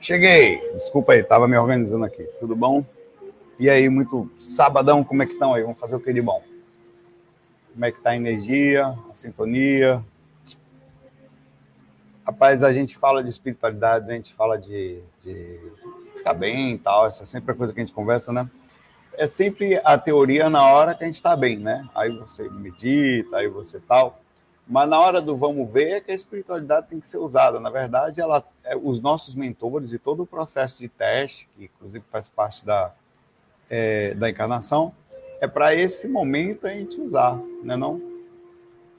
Cheguei. Desculpa aí, tava me organizando aqui. Tudo bom? E aí, muito sabadão, como é que estão aí? Vamos fazer o que de bom? Como é que tá a energia, a sintonia? Rapaz, a gente fala de espiritualidade, a gente fala de, de ficar bem e tal, essa é sempre a coisa que a gente conversa, né? É sempre a teoria na hora que a gente está bem, né? Aí você medita, aí você tal. Mas na hora do vamos ver é que a espiritualidade tem que ser usada. Na verdade, ela, é, os nossos mentores e todo o processo de teste, que inclusive faz parte da, é, da encarnação, é para esse momento a gente usar, né não?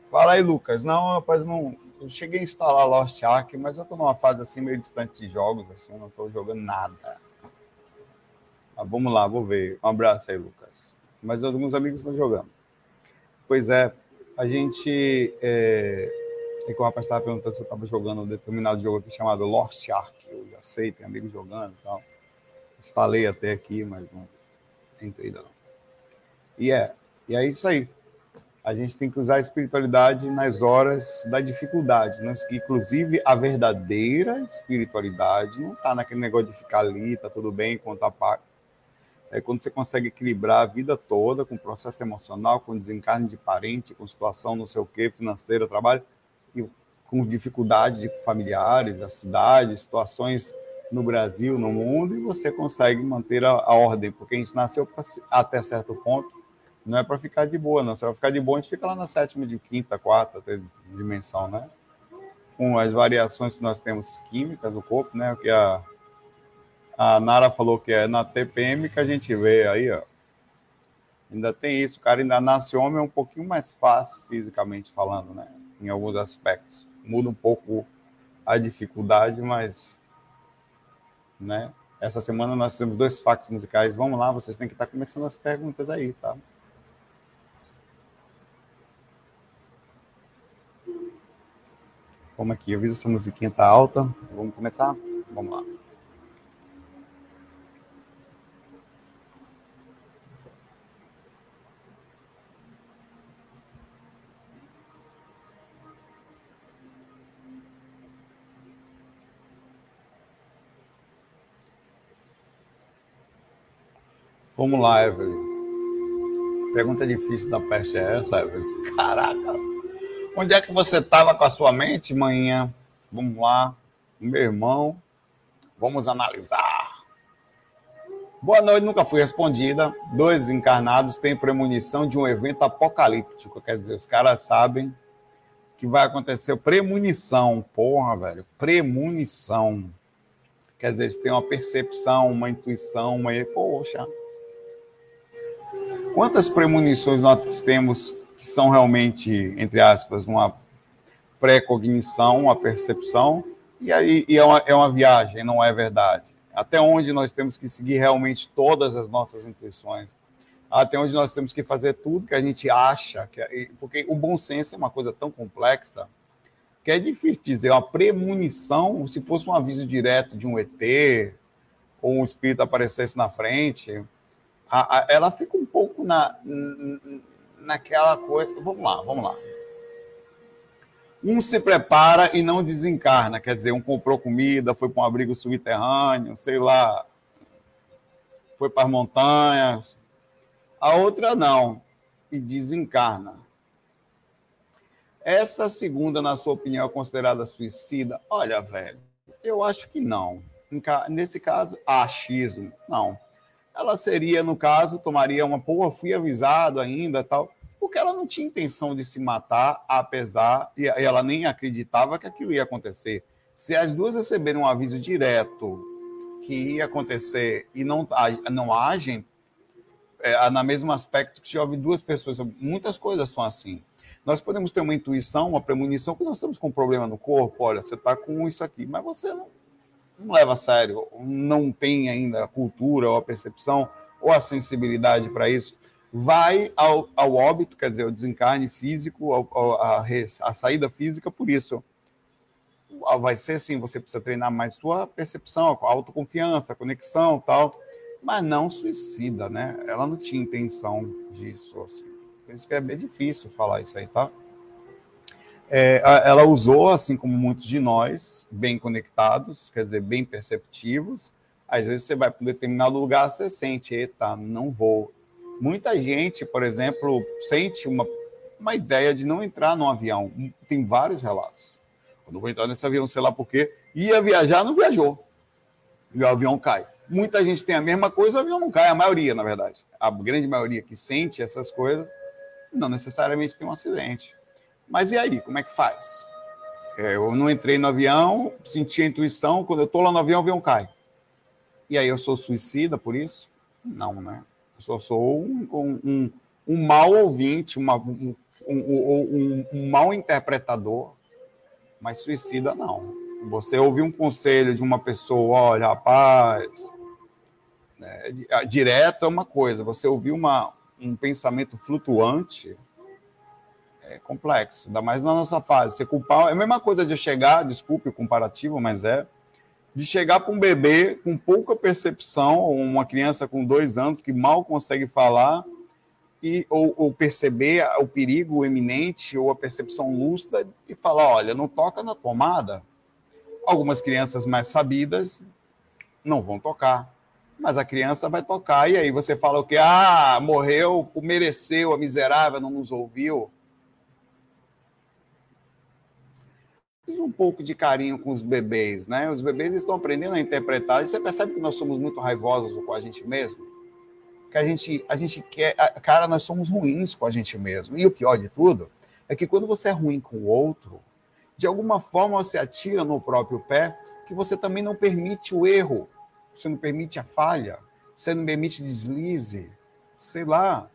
Fala aí, Lucas. Não, rapaz, não. Eu cheguei a instalar Lost Ark, mas eu estou numa fase assim meio distante de jogos, assim, não estou jogando nada. Mas vamos lá, vou ver. Um abraço aí, Lucas. Mas alguns amigos estão jogando. Pois é, a gente. É, é que o rapaz estava perguntando se eu estava jogando um determinado jogo aqui chamado Lost Ark. Eu já sei, tem amigos jogando e tal. Instalei até aqui, mas não entrei ainda não. E é, e é isso aí. A gente tem que usar a espiritualidade nas horas da dificuldade. Né? Inclusive, a verdadeira espiritualidade não está naquele negócio de ficar ali, tá tudo bem, contar é quando você consegue equilibrar a vida toda com processo emocional, com desencarne de parente, com situação não sei o quê, financeira, trabalho, e com dificuldades de familiares, da cidade, situações no Brasil, no mundo, e você consegue manter a, a ordem, porque a gente nasceu pra, até certo ponto, não é para ficar de boa, não. Se vai ficar de boa, a gente fica lá na sétima, de quinta, quarta dimensão, né? Com as variações que nós temos químicas do corpo, né? Que a a Nara falou que é na TPM que a gente vê aí, ó. Ainda tem isso, cara ainda nasce homem é um pouquinho mais fácil fisicamente falando, né? Em alguns aspectos. Muda um pouco a dificuldade, mas né? Essa semana nós temos dois fax musicais. Vamos lá, vocês têm que estar começando as perguntas aí, tá? Como aqui, eu vi essa musiquinha tá alta. Vamos começar? Vamos lá. Vamos lá, Evelyn. Pergunta difícil da peste é essa, Evelyn? Caraca! Onde é que você estava com a sua mente, manhã? Vamos lá. Meu irmão, vamos analisar. Boa noite, nunca fui respondida. Dois encarnados têm premonição de um evento apocalíptico. Quer dizer, os caras sabem que vai acontecer. Premonição, porra, velho. Premonição. Quer dizer, eles têm uma percepção, uma intuição, uma. Poxa. Quantas premonições nós temos que são realmente, entre aspas, uma pré-cognição, uma percepção, e aí e é, uma, é uma viagem, não é verdade? Até onde nós temos que seguir realmente todas as nossas intuições? Até onde nós temos que fazer tudo que a gente acha, que é, porque o bom senso é uma coisa tão complexa que é difícil dizer. Uma premonição, se fosse um aviso direto de um ET, ou um espírito aparecesse na frente, a, a, ela fica um pouco na, naquela coisa. Vamos lá, vamos lá. Um se prepara e não desencarna, quer dizer, um comprou comida, foi para um abrigo subterrâneo, sei lá, foi para as montanhas. A outra não, e desencarna. Essa segunda, na sua opinião, é considerada suicida? Olha, velho, eu acho que não. Nesse caso, achismo, não. Ela seria, no caso, tomaria uma, pô, fui avisado ainda, tal porque ela não tinha intenção de se matar, apesar, e ela nem acreditava que aquilo ia acontecer. Se as duas receberem um aviso direto que ia acontecer e não, não agem, é, na mesmo aspecto que se houve duas pessoas, muitas coisas são assim. Nós podemos ter uma intuição, uma premonição, que nós estamos com um problema no corpo, olha, você está com isso aqui, mas você não, não leva a sério, não tem ainda a cultura ou a percepção ou a sensibilidade para isso vai ao, ao óbito, quer dizer, o desencarne físico, ao, ao, a, a saída física, por isso. Vai ser assim, você precisa treinar mais sua percepção, a autoconfiança, a conexão tal, mas não suicida, né? Ela não tinha intenção disso, assim. Por isso que é bem difícil falar isso aí, tá? É, ela usou, assim como muitos de nós, bem conectados, quer dizer, bem perceptivos. Às vezes você vai para um determinado lugar, você sente, eita, não vou, Muita gente, por exemplo, sente uma, uma ideia de não entrar num avião. Tem vários relatos. Quando vou entrar nesse avião, sei lá por quê, ia viajar, não viajou. E o avião cai. Muita gente tem a mesma coisa, o avião não cai, a maioria, na verdade. A grande maioria que sente essas coisas, não necessariamente tem um acidente. Mas e aí, como é que faz? É, eu não entrei no avião, senti a intuição, quando eu estou lá no avião, o avião cai. E aí eu sou suicida por isso? Não, né? Eu só sou um, um, um, mau ouvinte, uma, um, um, um mau interpretador, mas suicida não. Você ouvir um conselho de uma pessoa, olha, rapaz, né, direto é uma coisa, você ouvir uma, um pensamento flutuante é complexo, ainda mais na nossa fase. Você culpar, é a mesma coisa de chegar, desculpe o comparativo, mas é de chegar para um bebê com pouca percepção, uma criança com dois anos que mal consegue falar, e, ou, ou perceber o perigo eminente ou a percepção lúcida e falar: olha, não toca na tomada. Algumas crianças mais sabidas não vão tocar, mas a criança vai tocar, e aí você fala o que? Ah, morreu, mereceu, a miserável não nos ouviu. Um pouco de carinho com os bebês, né? Os bebês estão aprendendo a interpretar. E você percebe que nós somos muito raivosos com a gente mesmo? Que a gente, a gente quer. Cara, nós somos ruins com a gente mesmo. E o pior de tudo é que quando você é ruim com o outro, de alguma forma você atira no próprio pé, que você também não permite o erro, você não permite a falha, você não permite deslize, sei lá.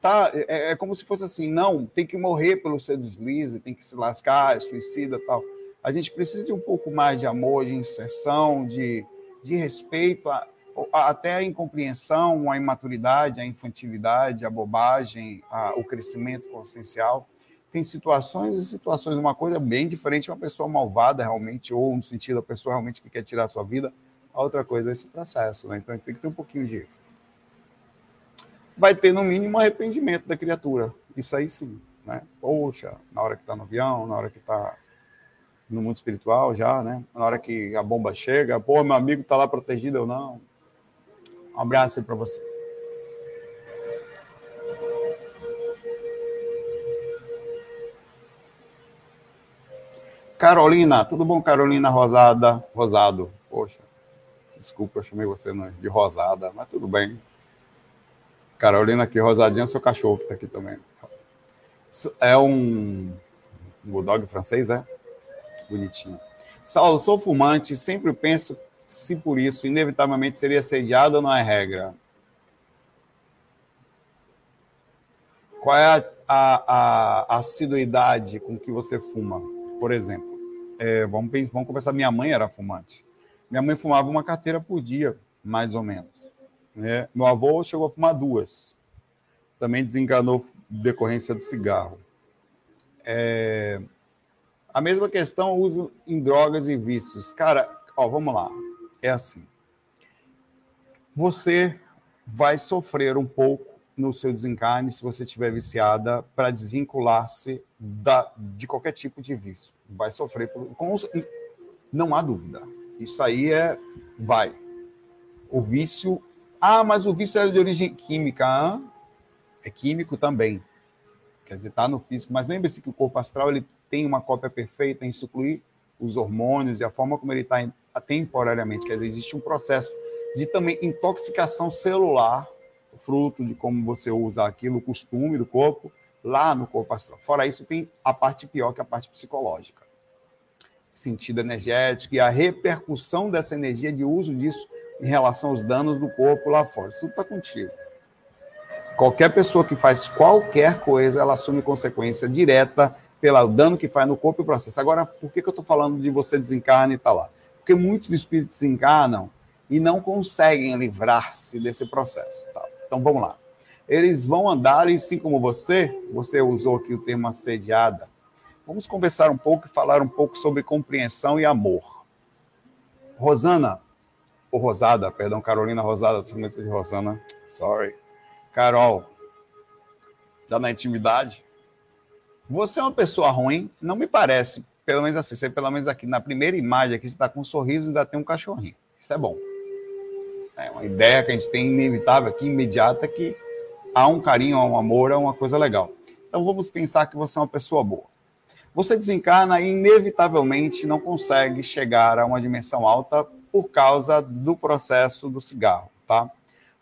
Tá, é, é como se fosse assim, não, tem que morrer pelo seu deslize, tem que se lascar, é suicida tal a gente precisa de um pouco mais de amor, de inserção, de, de respeito, a, a, até a incompreensão, a imaturidade, a infantilidade, a bobagem, a, o crescimento consciencial. Tem situações e situações, uma coisa bem diferente, uma pessoa malvada realmente, ou no sentido, a pessoa realmente que quer tirar a sua vida, a outra coisa é esse processo, né? Então tem que ter um pouquinho de. Vai ter, no mínimo, arrependimento da criatura. Isso aí sim, né? Poxa, na hora que está no avião, na hora que está no mundo espiritual já, né? Na hora que a bomba chega, pô, meu amigo tá lá protegido ou não. Um abraço aí para você. Carolina, tudo bom, Carolina Rosada? Rosado. Poxa, desculpa, eu chamei você de Rosada, mas tudo bem. Carolina aqui, Rosadinha, seu cachorro que tá aqui também. É um, um bulldog francês, é? Bonitinho. Saulo, sou fumante, sempre penso se por isso inevitavelmente seria assediado ou não é regra. Qual é a, a, a assiduidade com que você fuma, por exemplo? É, vamos, vamos conversar. Minha mãe era fumante. Minha mãe fumava uma carteira por dia, mais ou menos. Né? Meu avô chegou a fumar duas. Também desenganou decorrência do cigarro. É, a mesma questão uso em drogas e vícios. Cara, ó, vamos lá. É assim. Você vai sofrer um pouco no seu desencarne, se você estiver viciada, para desvincular-se de qualquer tipo de vício. Vai sofrer. Com, não há dúvida. Isso aí é. Vai. O vício. Ah, mas o vício é de origem química. Ah, é químico também. Quer dizer, está no físico. Mas lembre-se que o corpo astral ele tem uma cópia perfeita em incluir os hormônios e a forma como ele está temporariamente. Quer dizer, existe um processo de também intoxicação celular, fruto de como você usa aquilo, o costume do corpo, lá no corpo astral. Fora isso, tem a parte pior, que é a parte psicológica. Sentido energético e a repercussão dessa energia, de uso disso em relação aos danos do corpo lá fora. Isso tudo está contigo. Qualquer pessoa que faz qualquer coisa, ela assume consequência direta pelo dano que faz no corpo e processo. Agora, por que, que eu estou falando de você desencarna e está lá? Porque muitos espíritos desencarnam e não conseguem livrar-se desse processo. Tá? Então, vamos lá. Eles vão andar, e assim como você, você usou aqui o termo assediada, vamos conversar um pouco e falar um pouco sobre compreensão e amor. Rosana, ou Rosada, perdão, Carolina Rosada, estou de Rosana, sorry. Carol, já na intimidade, você é uma pessoa ruim? Não me parece. Pelo menos assim, você, pelo menos aqui na primeira imagem aqui, você está com um sorriso e ainda tem um cachorrinho. Isso é bom. É uma ideia que a gente tem inevitável aqui, imediata, que há um carinho, há um amor, é uma coisa legal. Então vamos pensar que você é uma pessoa boa. Você desencarna e inevitavelmente não consegue chegar a uma dimensão alta por causa do processo do cigarro, tá?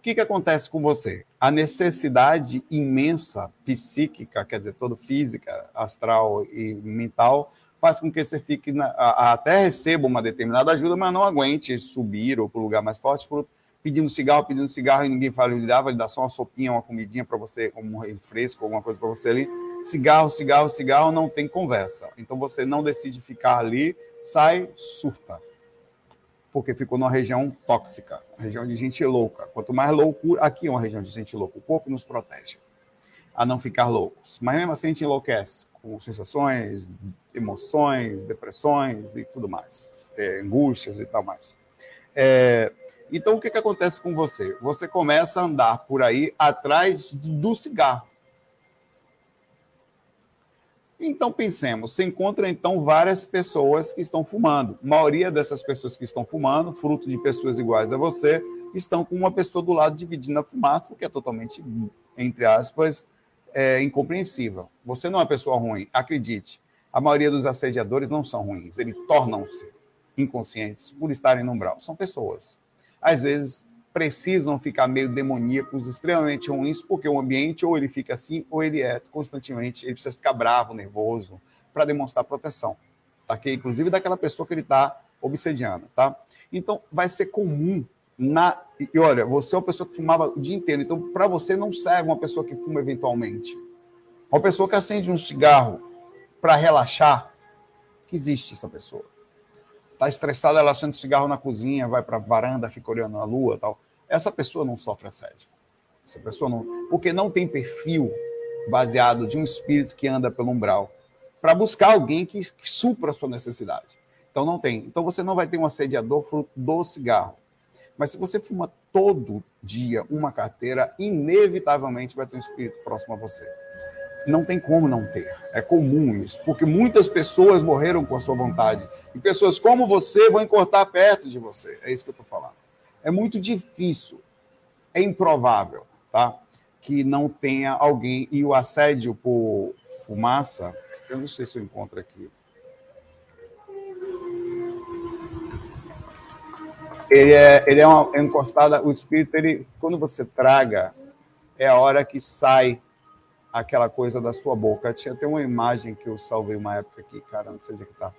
Que, que acontece com você? A necessidade imensa psíquica, quer dizer, toda física, astral e mental, faz com que você fique na, a, até receba uma determinada ajuda, mas não aguente subir ou para o lugar mais forte, pedindo cigarro, pedindo cigarro e ninguém fala, ele dá, ele dá só uma sopinha, uma comidinha para você, um refresco, alguma coisa para você ali. Cigarro, cigarro, cigarro, não tem conversa. Então você não decide ficar ali, sai, surta porque ficou numa região tóxica, região de gente louca. Quanto mais loucura, aqui é uma região de gente louca, o corpo nos protege a não ficar loucos. Mas mesmo assim a gente enlouquece com sensações, emoções, depressões e tudo mais, é, angústias e tal mais. É, então o que, que acontece com você? Você começa a andar por aí atrás do cigarro. Então pensemos, se encontra então várias pessoas que estão fumando. A maioria dessas pessoas que estão fumando, fruto de pessoas iguais a você, estão com uma pessoa do lado dividindo a fumaça, o que é totalmente, entre aspas, é, incompreensível. Você não é uma pessoa ruim, acredite. A maioria dos assediadores não são ruins, eles tornam-se inconscientes por estarem no umbral. São pessoas. Às vezes precisam ficar meio demoníacos, extremamente ruins, porque o ambiente ou ele fica assim, ou ele é constantemente, ele precisa ficar bravo, nervoso, para demonstrar proteção. Tá? Que, inclusive daquela pessoa que ele está obsediando. Tá? Então, vai ser comum na. E olha, você é uma pessoa que fumava o dia inteiro, então para você não serve uma pessoa que fuma eventualmente. Uma pessoa que acende um cigarro para relaxar, que existe essa pessoa. Está estressada, ela acende cigarro na cozinha, vai para a varanda, fica olhando a lua tal essa pessoa não sofre assédio. Essa pessoa não. Porque não tem perfil baseado de um espírito que anda pelo umbral para buscar alguém que, que supra a sua necessidade. Então não tem. Então você não vai ter um assediador fruto do cigarro. Mas se você fuma todo dia uma carteira, inevitavelmente vai ter um espírito próximo a você. Não tem como não ter. É comum isso, porque muitas pessoas morreram com a sua vontade. E pessoas como você vão encurtar perto de você. É isso que eu estou falando é muito difícil, é improvável, tá? Que não tenha alguém. E o assédio por fumaça, eu não sei se eu encontro aqui. Ele é, ele é uma é encostada, o espírito, ele, quando você traga, é a hora que sai aquela coisa da sua boca. Tinha até uma imagem que eu salvei uma época aqui, cara, não sei onde é que tá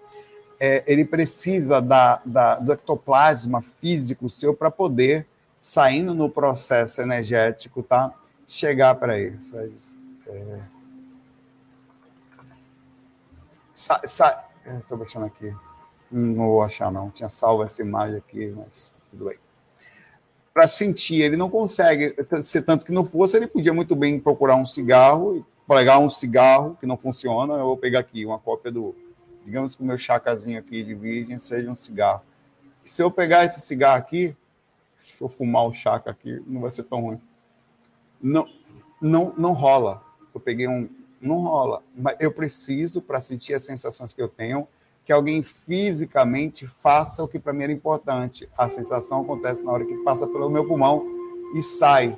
é, ele precisa da, da, do ectoplasma físico seu para poder, saindo no processo energético, tá? chegar para ele. É... Estou baixando aqui. Não vou achar, não. Tinha salvo essa imagem aqui, mas tudo bem. Para sentir, ele não consegue ser tanto que não fosse, ele podia muito bem procurar um cigarro, pegar um cigarro que não funciona. Eu vou pegar aqui uma cópia do digamos que o meu chacazinho aqui de virgem seja um cigarro. se eu pegar esse cigarro aqui, se eu fumar o chaca aqui, não vai ser tão ruim. Não, não, não rola. Eu peguei um, não rola. Mas eu preciso, para sentir as sensações que eu tenho, que alguém fisicamente faça o que para mim era importante. A sensação acontece na hora que passa pelo meu pulmão e sai.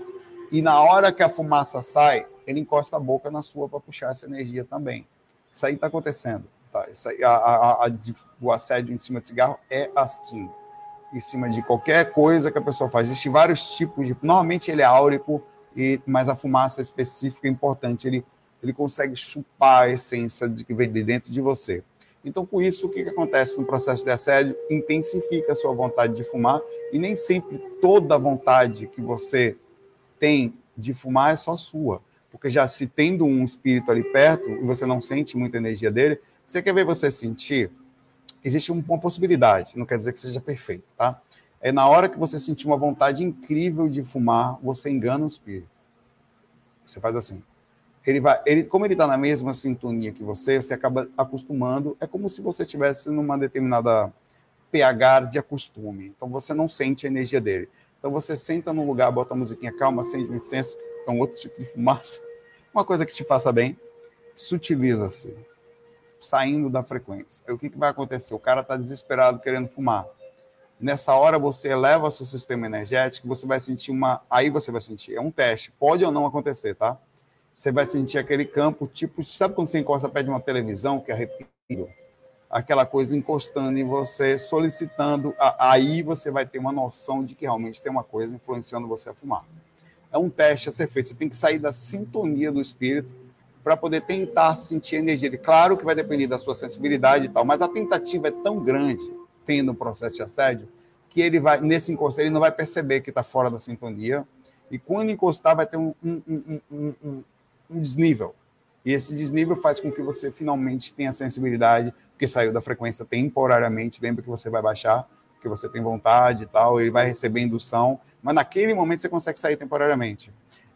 E na hora que a fumaça sai, ele encosta a boca na sua para puxar essa energia também. Isso aí está acontecendo. Tá? Isso aí, a, a, a, o assédio em cima de cigarro é assim. Em cima de qualquer coisa que a pessoa faz. Existem vários tipos de. Normalmente ele é áurico, e, mas a fumaça específica é importante. Ele, ele consegue chupar a essência de que vem de dentro de você. Então, com isso, o que, que acontece no processo de assédio? Intensifica a sua vontade de fumar e nem sempre toda vontade que você tem de fumar é só sua. Porque já se tendo um espírito ali perto e você não sente muita energia dele, você quer ver você sentir? Existe uma possibilidade, não quer dizer que seja perfeito, tá? É na hora que você sentir uma vontade incrível de fumar, você engana o espírito. Você faz assim ele vai, ele, como ele está na mesma sintonia que você, você acaba acostumando. É como se você estivesse numa determinada pH de acostume. Então você não sente a energia dele. Então você senta num lugar, bota a musiquinha calma, acende um incenso, é um outro tipo de fumaça, uma coisa que te faça bem, sutiliza-se, saindo da frequência. O que, que vai acontecer? O cara está desesperado querendo fumar. Nessa hora você eleva seu sistema energético, você vai sentir uma. Aí você vai sentir. É um teste. Pode ou não acontecer, tá? você vai sentir aquele campo, tipo, sabe quando você encosta perto de uma televisão, que arrepio? Aquela coisa encostando em você, solicitando, aí você vai ter uma noção de que realmente tem uma coisa influenciando você a fumar. É um teste a ser feito, você tem que sair da sintonia do espírito para poder tentar sentir a energia. Claro que vai depender da sua sensibilidade e tal, mas a tentativa é tão grande, tendo um processo de assédio, que ele vai, nesse encosto, ele não vai perceber que está fora da sintonia, e quando encostar, vai ter um, um, um, um desnível. E esse desnível faz com que você finalmente tenha sensibilidade, porque saiu da frequência temporariamente, lembra que você vai baixar, porque você tem vontade e tal, ele vai receber indução, mas naquele momento você consegue sair temporariamente.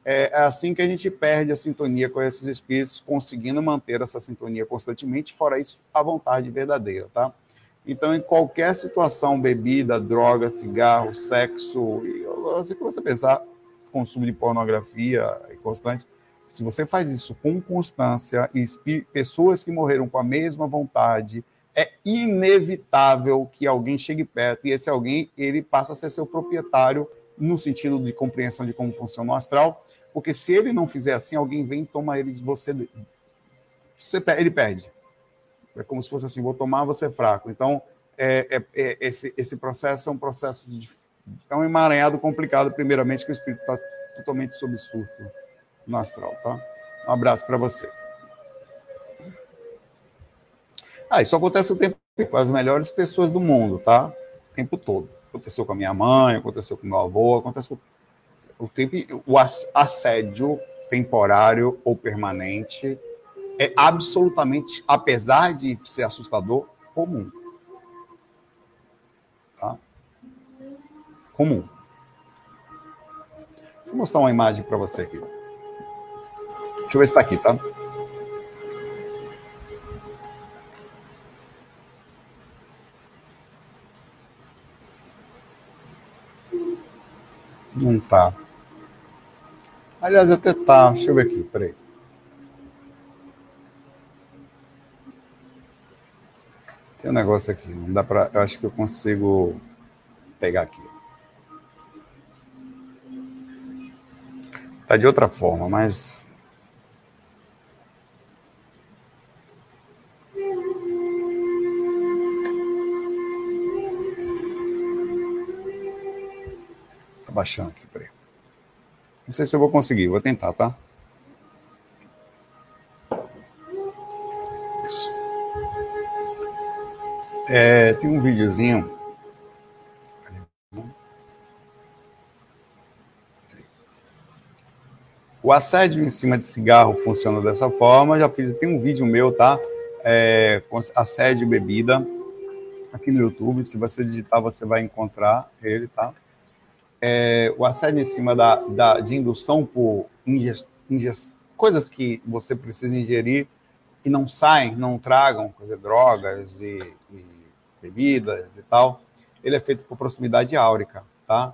É, é assim que a gente perde a sintonia com esses espíritos, conseguindo manter essa sintonia constantemente, fora isso, a vontade verdadeira, tá? Então, em qualquer situação, bebida, droga, cigarro, sexo, assim que você pensar, consumo de pornografia constante, se você faz isso com constância e pessoas que morreram com a mesma vontade, é inevitável que alguém chegue perto e esse alguém ele passa a ser seu proprietário no sentido de compreensão de como funciona o astral, porque se ele não fizer assim, alguém vem e toma ele de você, você ele perde. É como se fosse assim, vou tomar, você é fraco. Então, é, é, é, esse, esse processo é um processo de, é um emaranhado complicado, primeiramente, que o espírito está totalmente sob surto no astral, tá? Um abraço para você. Ah, isso acontece o tempo com as melhores pessoas do mundo, tá? O tempo todo. Aconteceu com a minha mãe, aconteceu com meu avô, aconteceu o tempo o assédio temporário ou permanente é absolutamente, apesar de ser assustador, comum. Tá? Comum. Vou mostrar uma imagem para você aqui. Deixa eu ver se está aqui, tá? Não tá. Aliás, até tá. Deixa eu ver aqui, peraí. Tem um negócio aqui, não dá para. Eu acho que eu consigo pegar aqui. Tá de outra forma, mas baixando aqui, peraí. Não sei se eu vou conseguir, vou tentar, tá? É, tem um videozinho. O assédio em cima de cigarro funciona dessa forma. Já fiz, tem um vídeo meu, tá? É, assédio bebida aqui no YouTube. Se você digitar, você vai encontrar ele, tá? É, o assédio em cima da, da, de indução por ingest, ingest, coisas que você precisa ingerir e não saem, não tragam, dizer, drogas e, e, bebidas e tal, ele é feito por proximidade áurica, tá?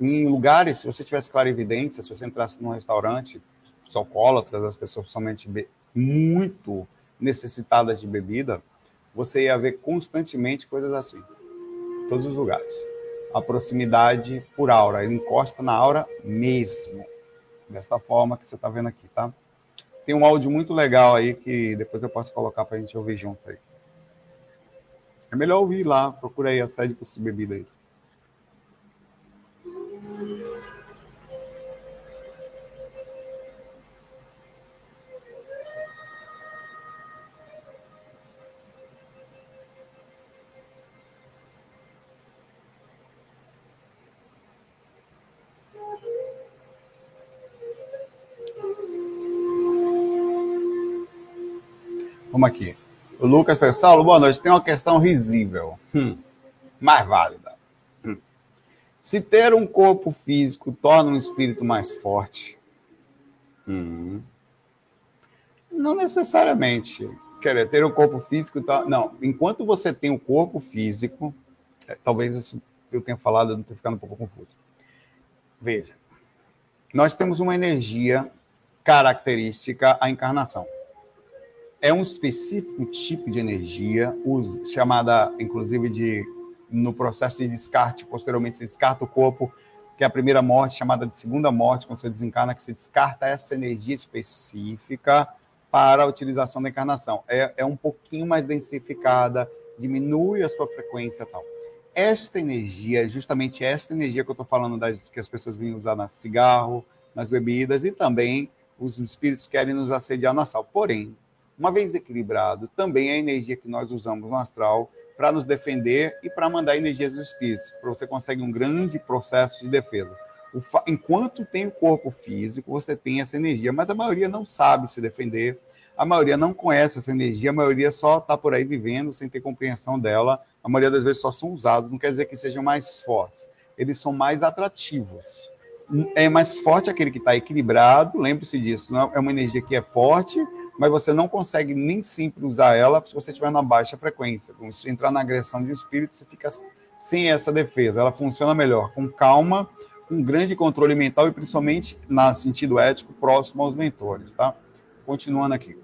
Em lugares, se você tivesse clarividência, se você entrasse num restaurante, os alcoólatras, as pessoas somente muito necessitadas de bebida, você ia ver constantemente coisas assim, em todos os lugares. A proximidade por aura, ele encosta na aura mesmo, desta forma que você está vendo aqui, tá? Tem um áudio muito legal aí que depois eu posso colocar para a gente ouvir junto aí. É melhor ouvir lá, procura aí a sede de bebida aí. Vamos aqui. O Lucas Saulo, boa noite. Tem uma questão risível, hum, mais válida. Hum. Se ter um corpo físico torna um espírito mais forte? Hum. Não necessariamente. Quer ter um corpo físico. Não, enquanto você tem o um corpo físico, é, talvez eu tenha falado, eu não tenha ficado um pouco confuso. Veja, nós temos uma energia característica à encarnação é um específico tipo de energia, chamada, inclusive, de no processo de descarte, posteriormente se descarta o corpo, que é a primeira morte, chamada de segunda morte, quando você desencarna, que se descarta essa energia específica para a utilização da encarnação. É, é um pouquinho mais densificada, diminui a sua frequência e tal. Esta energia, justamente esta energia que eu estou falando, das, que as pessoas vêm usar no cigarro, nas bebidas, e também os espíritos querem nos assediar no astral. Porém, uma vez equilibrado, também é a energia que nós usamos no astral para nos defender e para mandar energias dos espíritos, você conseguir um grande processo de defesa. Enquanto tem o corpo físico, você tem essa energia, mas a maioria não sabe se defender, a maioria não conhece essa energia, a maioria só está por aí vivendo sem ter compreensão dela, a maioria das vezes só são usados, não quer dizer que sejam mais fortes, eles são mais atrativos. É mais forte aquele que está equilibrado, lembre-se disso, não é uma energia que é forte, mas você não consegue nem sempre usar ela se você estiver na baixa frequência. Se entrar na agressão de espírito, você fica sem essa defesa. Ela funciona melhor com calma, com grande controle mental e principalmente, no sentido ético, próximo aos mentores, tá? Continuando aqui.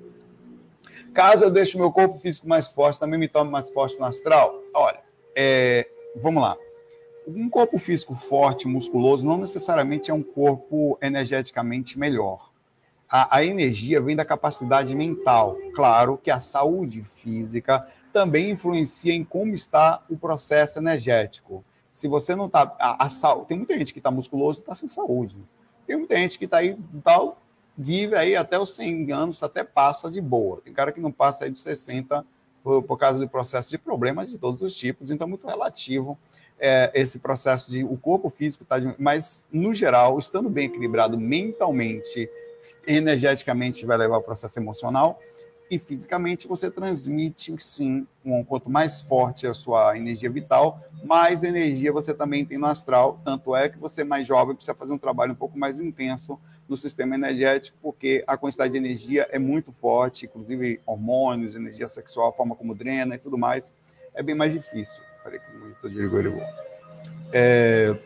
Caso eu deixe meu corpo físico mais forte, também me torne mais forte no astral? Olha, é, vamos lá. Um corpo físico forte, musculoso, não necessariamente é um corpo energeticamente melhor a, a energia vem da capacidade mental. Claro que a saúde física também influencia em como está o processo energético. Se você não está. A, a, tem muita gente que está musculoso e está sem saúde. Tem muita gente que está aí, tal, vive aí até os 100 anos, até passa de boa. Tem cara que não passa aí dos 60 por, por causa do processo de problemas de todos os tipos, então é muito relativo é, esse processo de o corpo físico está. Mas, no geral, estando bem equilibrado mentalmente energeticamente vai levar ao processo emocional e fisicamente você transmite sim, um, quanto mais forte a sua energia vital, mais energia você também tem no astral, tanto é que você mais jovem precisa fazer um trabalho um pouco mais intenso no sistema energético, porque a quantidade de energia é muito forte, inclusive hormônios, energia sexual, a forma como drena e tudo mais, é bem mais difícil. Peraí que o monitor desligou, ele é...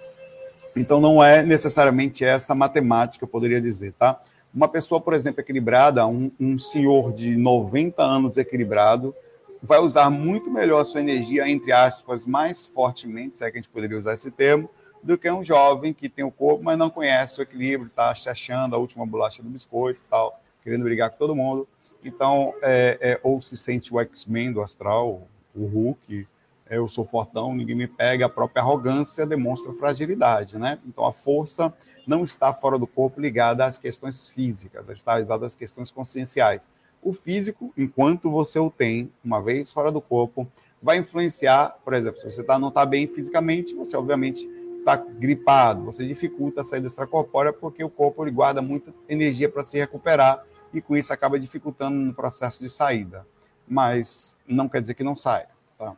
Então não é necessariamente essa matemática, eu poderia dizer, tá? Uma pessoa, por exemplo, equilibrada, um, um senhor de 90 anos equilibrado, vai usar muito melhor a sua energia, entre aspas, mais fortemente, se é que a gente poderia usar esse termo, do que um jovem que tem o corpo, mas não conhece o equilíbrio, está achando a última bolacha do biscoito tal, querendo brigar com todo mundo. Então, é, é, ou se sente o X-Men do astral, o Hulk, é, eu sou fortão, ninguém me pega, a própria arrogância demonstra fragilidade, né? Então, a força não está fora do corpo ligada às questões físicas, está ligada às questões conscienciais. O físico, enquanto você o tem, uma vez fora do corpo, vai influenciar, por exemplo, se você tá, não está bem fisicamente, você obviamente está gripado, você dificulta a saída extracorpórea porque o corpo ele guarda muita energia para se recuperar e com isso acaba dificultando no processo de saída. Mas não quer dizer que não saia. Tá?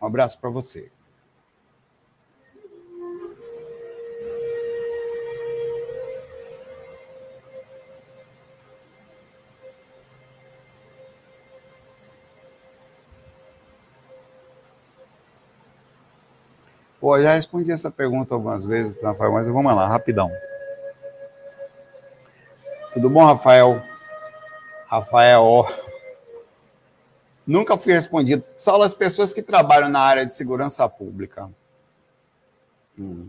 Um abraço para você. Pô, já respondi essa pergunta algumas vezes, Rafael, mas vamos lá, rapidão. Tudo bom, Rafael? Rafael, nunca fui respondido. Só as pessoas que trabalham na área de segurança pública. Hum.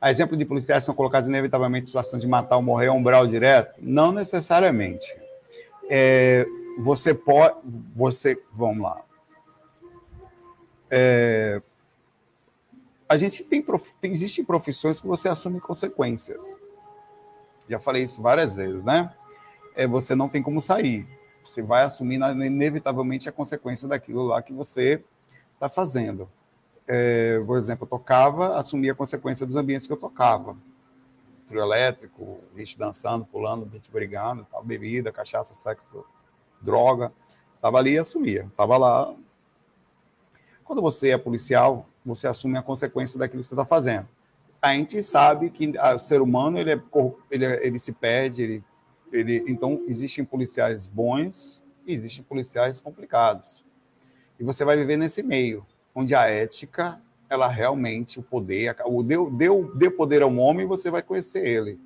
A exemplo de policiais são colocados inevitavelmente em situação de matar ou morrer a umbral direto? Não necessariamente. É, você pode. Você. Vamos lá. É, a gente tem, tem. Existem profissões que você assume consequências. Já falei isso várias vezes, né? É, você não tem como sair. Você vai assumir inevitavelmente a consequência daquilo lá que você está fazendo. É, por exemplo, eu tocava, assumia a consequência dos ambientes que eu tocava. Trio elétrico, gente dançando, pulando, gente brigando, tal, bebida, cachaça, sexo, droga. Estava ali e assumia. Estava lá. Quando você é policial, você assume a consequência daquilo que você está fazendo. A gente sabe que o ser humano ele, é, ele, é, ele se perde, ele, ele, então existem policiais bons e existem policiais complicados. E você vai viver nesse meio, onde a ética, ela realmente, o poder, o deu, deu, deu poder ao homem, você vai conhecer ele.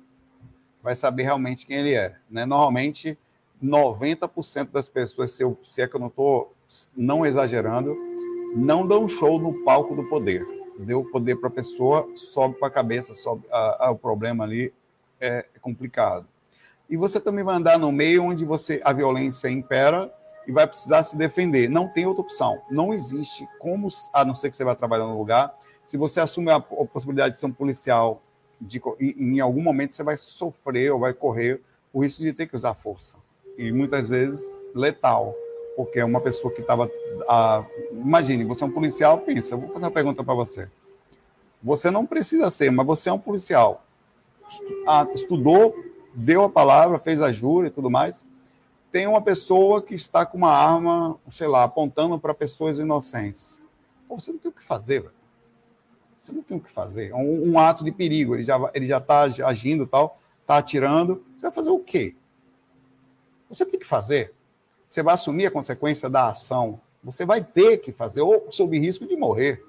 Vai saber realmente quem ele é. Né? Normalmente, 90% das pessoas, se, eu, se é que eu não estou não exagerando, não dão show no palco do poder. Deu poder para a pessoa, sobe para a cabeça, sobe, a, a, o problema ali é complicado. E você também vai andar no meio onde você a violência impera e vai precisar se defender. Não tem outra opção. Não existe como, a não ser que você vá trabalhar no lugar, se você assume a, a possibilidade de ser um policial, de, em, em algum momento você vai sofrer ou vai correr o risco de ter que usar força e muitas vezes letal, porque é uma pessoa que estava. Imagine, você é um policial, pensa, vou fazer uma pergunta para você. Você não precisa ser, mas você é um policial. Estudou, deu a palavra, fez a jura e tudo mais. Tem uma pessoa que está com uma arma, sei lá, apontando para pessoas inocentes. Pô, você não tem o que fazer, velho. Você não tem o que fazer. É um, um ato de perigo. Ele já ele já está agindo, tal, está atirando. Você vai fazer o quê? Você tem que fazer. Você vai assumir a consequência da ação. Você vai ter que fazer, ou sob risco de morrer.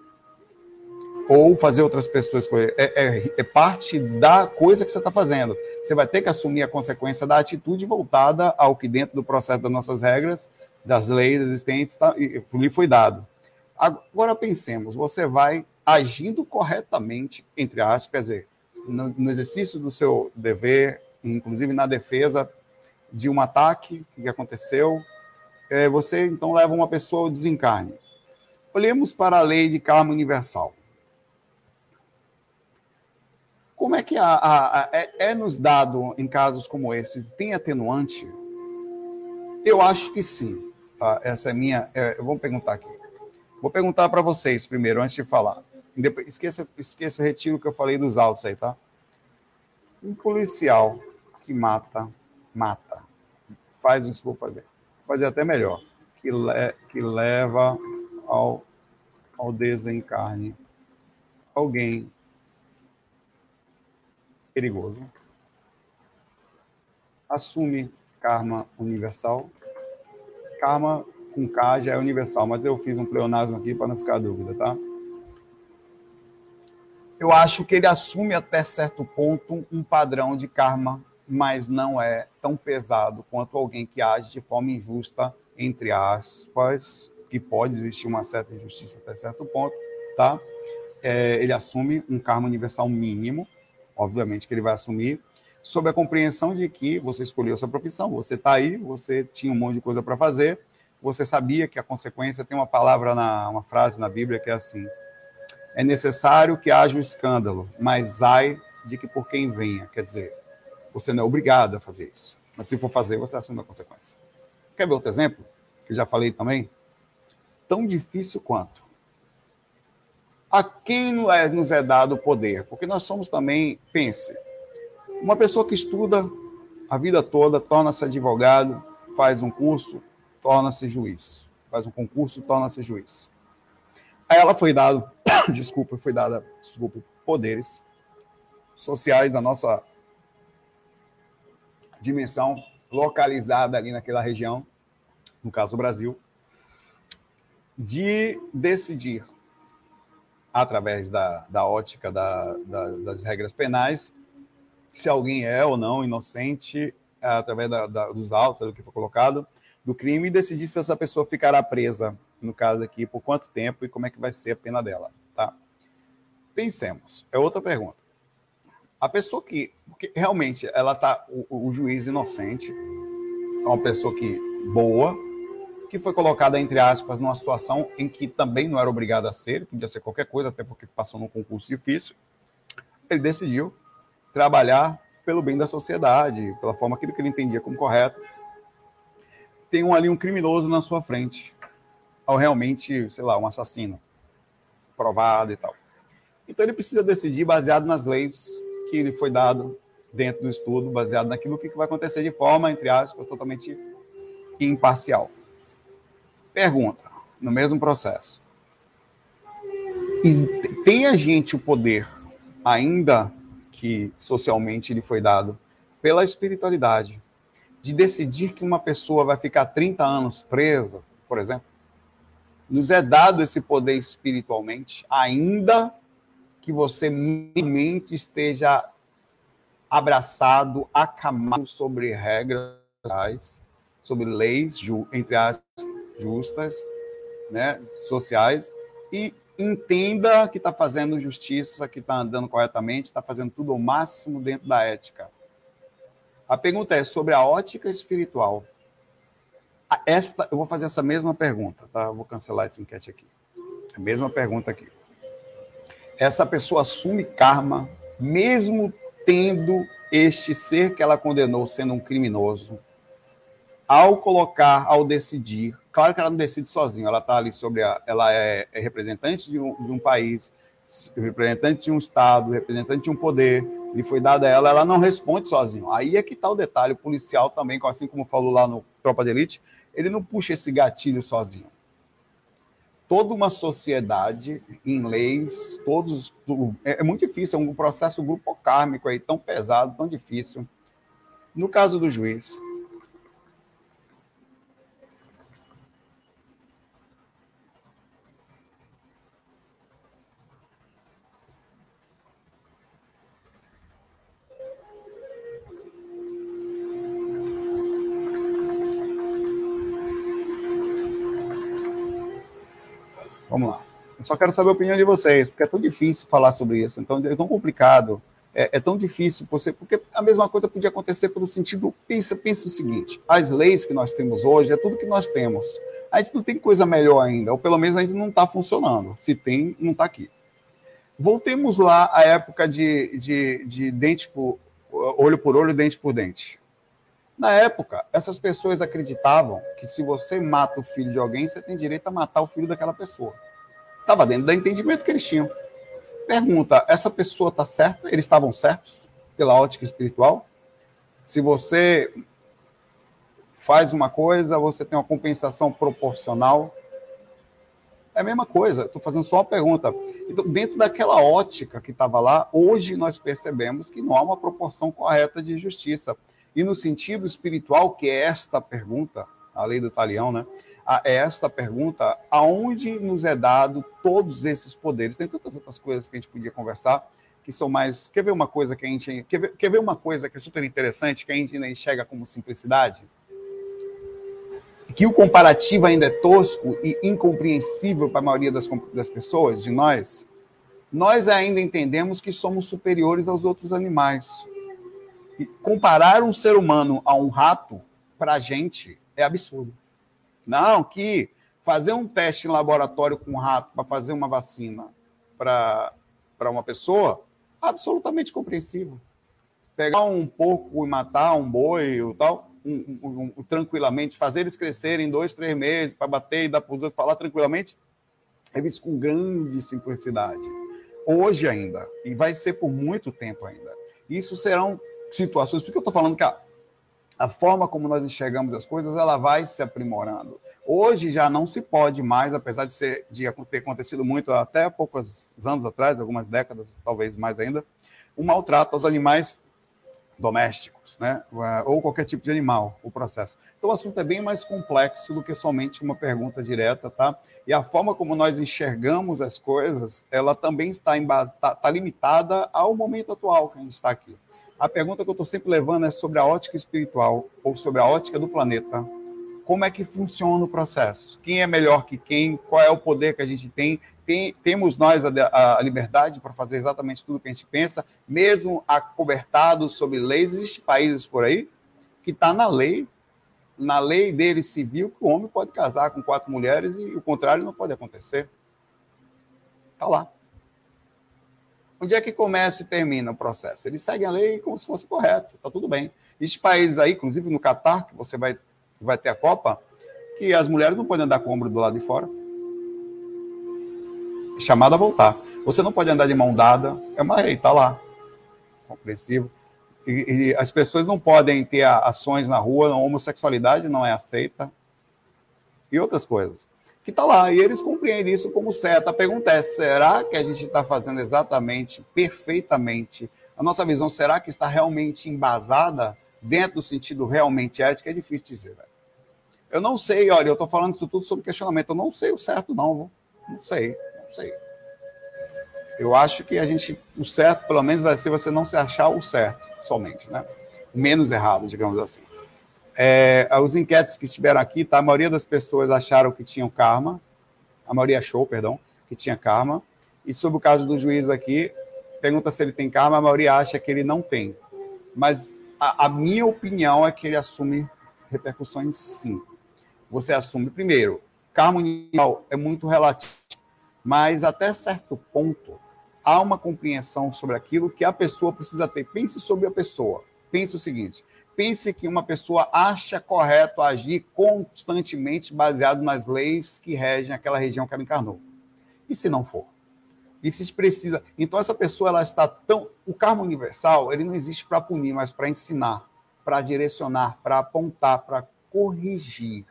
Ou fazer outras pessoas. É, é, é parte da coisa que você está fazendo. Você vai ter que assumir a consequência da atitude voltada ao que, dentro do processo das nossas regras, das leis existentes, tá, lhe foi dado. Agora pensemos, você vai agindo corretamente, entre aspas, quer dizer, no, no exercício do seu dever, inclusive na defesa de um ataque que aconteceu, é, você então leva uma pessoa ao desencarne. Olhemos para a lei de karma universal. Como é que a, a, a, é, é, nos dado em casos como esse? Tem atenuante? Eu acho que sim. Tá? Essa é minha. É, vou perguntar aqui. Vou perguntar para vocês primeiro, antes de falar. Esqueça, esqueça, retiro o que eu falei dos autos aí, tá? Um policial que mata mata. Faz isso que vou fazer. Fazer até melhor. Que, le, que leva ao, ao desencarne alguém perigoso. Assume karma universal. Karma com K já é universal, mas eu fiz um pleonasmo aqui para não ficar dúvida, tá? Eu acho que ele assume até certo ponto um padrão de karma mas não é tão pesado quanto alguém que age de forma injusta, entre aspas, que pode existir uma certa injustiça até certo ponto, tá? É, ele assume um karma universal mínimo, obviamente que ele vai assumir, sob a compreensão de que você escolheu sua profissão, você está aí, você tinha um monte de coisa para fazer, você sabia que a consequência tem uma palavra na uma frase na Bíblia que é assim: é necessário que haja um escândalo, mas ai de que por quem venha, quer dizer, você não é obrigado a fazer isso. Mas se for fazer, você assume a consequência. Quer ver outro exemplo? Que já falei também? Tão difícil quanto. A quem nos é dado o poder? Porque nós somos também, pense, uma pessoa que estuda a vida toda, torna-se advogado, faz um curso, torna-se juiz. Faz um concurso, torna-se juiz. A ela foi dado, desculpa, foi dada, desculpa, poderes sociais da nossa dimensão localizada ali naquela região, no caso o Brasil, de decidir, através da, da ótica da, da, das regras penais, se alguém é ou não inocente através da, dos autos, do que foi colocado, do crime, e decidir se essa pessoa ficará presa, no caso aqui, por quanto tempo e como é que vai ser a pena dela. Tá? Pensemos. É outra pergunta. A pessoa que, que realmente ela tá o, o, juiz inocente, é uma pessoa que boa, que foi colocada entre aspas numa situação em que também não era obrigado a ser, podia ser qualquer coisa, até porque passou num concurso difícil. Ele decidiu trabalhar pelo bem da sociedade, pela forma que ele entendia como correto. Tem um, ali um criminoso na sua frente, ou realmente, sei lá, um assassino provado e tal. Então ele precisa decidir baseado nas leis que lhe foi dado dentro do estudo, baseado naquilo que vai acontecer de forma, entre aspas, totalmente imparcial. Pergunta, no mesmo processo. Tem a gente o poder, ainda que socialmente lhe foi dado, pela espiritualidade, de decidir que uma pessoa vai ficar 30 anos presa, por exemplo? Nos é dado esse poder espiritualmente, ainda que você mente esteja abraçado, acamado sobre regras, sobre leis, entre as justas, né, sociais, e entenda que está fazendo justiça, que está andando corretamente, está fazendo tudo ao máximo dentro da ética. A pergunta é sobre a ótica espiritual. Esta, eu vou fazer essa mesma pergunta, tá? Eu vou cancelar essa enquete aqui. A mesma pergunta aqui essa pessoa assume karma, mesmo tendo este ser que ela condenou sendo um criminoso, ao colocar, ao decidir, claro que ela não decide sozinha, ela está ali sobre a, ela é, é representante de um, de um, país, representante de um estado, representante de um poder, lhe foi dada a ela, ela não responde sozinho. Aí é que está o detalhe, o policial também, assim como falou lá no Tropa de Elite, ele não puxa esse gatilho sozinho toda uma sociedade em leis, todos. É, é muito difícil, é um processo grupo kármico aí, tão pesado, tão difícil. No caso do juiz, Vamos lá. Eu só quero saber a opinião de vocês, porque é tão difícil falar sobre isso, então é tão complicado, é, é tão difícil você, porque a mesma coisa podia acontecer pelo sentido, pensa, pensa o seguinte, as leis que nós temos hoje é tudo que nós temos. A gente não tem coisa melhor ainda, ou pelo menos a gente não está funcionando. Se tem, não está aqui. Voltemos lá à época de, de, de dente por olho por olho, dente por dente. Na época, essas pessoas acreditavam que se você mata o filho de alguém, você tem direito a matar o filho daquela pessoa. Estava dentro do entendimento que eles tinham. Pergunta: essa pessoa está certa? Eles estavam certos pela ótica espiritual? Se você faz uma coisa, você tem uma compensação proporcional. É a mesma coisa, estou fazendo só uma pergunta. Então, dentro daquela ótica que estava lá, hoje nós percebemos que não há uma proporção correta de justiça. E no sentido espiritual, que é esta pergunta, a lei do talião, né? É esta pergunta, aonde nos é dado todos esses poderes? Tem tantas outras coisas que a gente podia conversar, que são mais. Quer ver uma coisa que a gente. Quer ver, quer ver uma coisa que é super interessante, que a gente ainda enxerga como simplicidade? Que o comparativo ainda é tosco e incompreensível para a maioria das, das pessoas, de nós. Nós ainda entendemos que somos superiores aos outros animais comparar um ser humano a um rato, para a gente, é absurdo. Não, que fazer um teste em laboratório com um rato para fazer uma vacina para uma pessoa, absolutamente compreensível. Pegar um porco e matar um boi ou tal, um, um, um, tranquilamente, fazer eles crescerem dois, três meses para bater e dar para os outros falar tranquilamente, é visto com grande simplicidade. Hoje ainda, e vai ser por muito tempo ainda. Isso serão situações, porque eu estou falando que a, a forma como nós enxergamos as coisas, ela vai se aprimorando. Hoje já não se pode mais, apesar de, ser, de ter acontecido muito até poucos anos atrás, algumas décadas, talvez mais ainda, o maltrato aos animais domésticos, né? ou qualquer tipo de animal, o processo. Então o assunto é bem mais complexo do que somente uma pergunta direta, tá? E a forma como nós enxergamos as coisas, ela também está, está, está limitada ao momento atual que a gente está aqui A pergunta que eu estou sempre levando é sobre a ótica espiritual ou sobre a ótica do planeta. Como é que funciona o processo? Quem é melhor que quem? Qual é o poder que a gente tem? tem temos nós a, a liberdade para fazer exatamente tudo que a gente pensa, mesmo acobertado sobre leis? Existem países por aí que está na lei, na lei dele civil, que o homem pode casar com quatro mulheres e o contrário não pode acontecer. Está lá. Onde é que começa e termina o processo? Eles seguem a lei como se fosse correto, está tudo bem. Esses países aí, inclusive no Catar, que você vai, vai ter a Copa, que as mulheres não podem andar com o ombro do lado de fora. É chamada a voltar. Você não pode andar de mão dada, é uma lei, está lá. Compreensivo. E, e, as pessoas não podem ter ações na rua, a homossexualidade não é aceita. E outras coisas que está lá. E eles compreendem isso como certo. A pergunta é: será que a gente está fazendo exatamente, perfeitamente? A nossa visão, será que está realmente embasada dentro do sentido realmente ético? É difícil dizer, velho. Eu não sei, olha, eu estou falando isso tudo sobre questionamento. Eu não sei o certo, não. Não sei, não sei. Eu acho que a gente, o certo, pelo menos, vai ser você não se achar o certo somente, né? Menos errado, digamos assim. É, os enquetes que estiveram aqui, tá? A maioria das pessoas acharam que tinham karma. A maioria achou, perdão, que tinha karma. E sobre o caso do juiz aqui, pergunta se ele tem karma, a maioria acha que ele não tem. Mas a, a minha opinião é que ele assume repercussões sim. Você assume, primeiro, karma universal é muito relativo, mas até certo ponto há uma compreensão sobre aquilo que a pessoa precisa ter. Pense sobre a pessoa. Pense o seguinte: pense que uma pessoa acha correto agir constantemente baseado nas leis que regem aquela região que ela encarnou. E se não for? E se precisa? Então essa pessoa ela está tão o karma universal, ele não existe para punir, mas para ensinar, para direcionar, para apontar, para corrigir.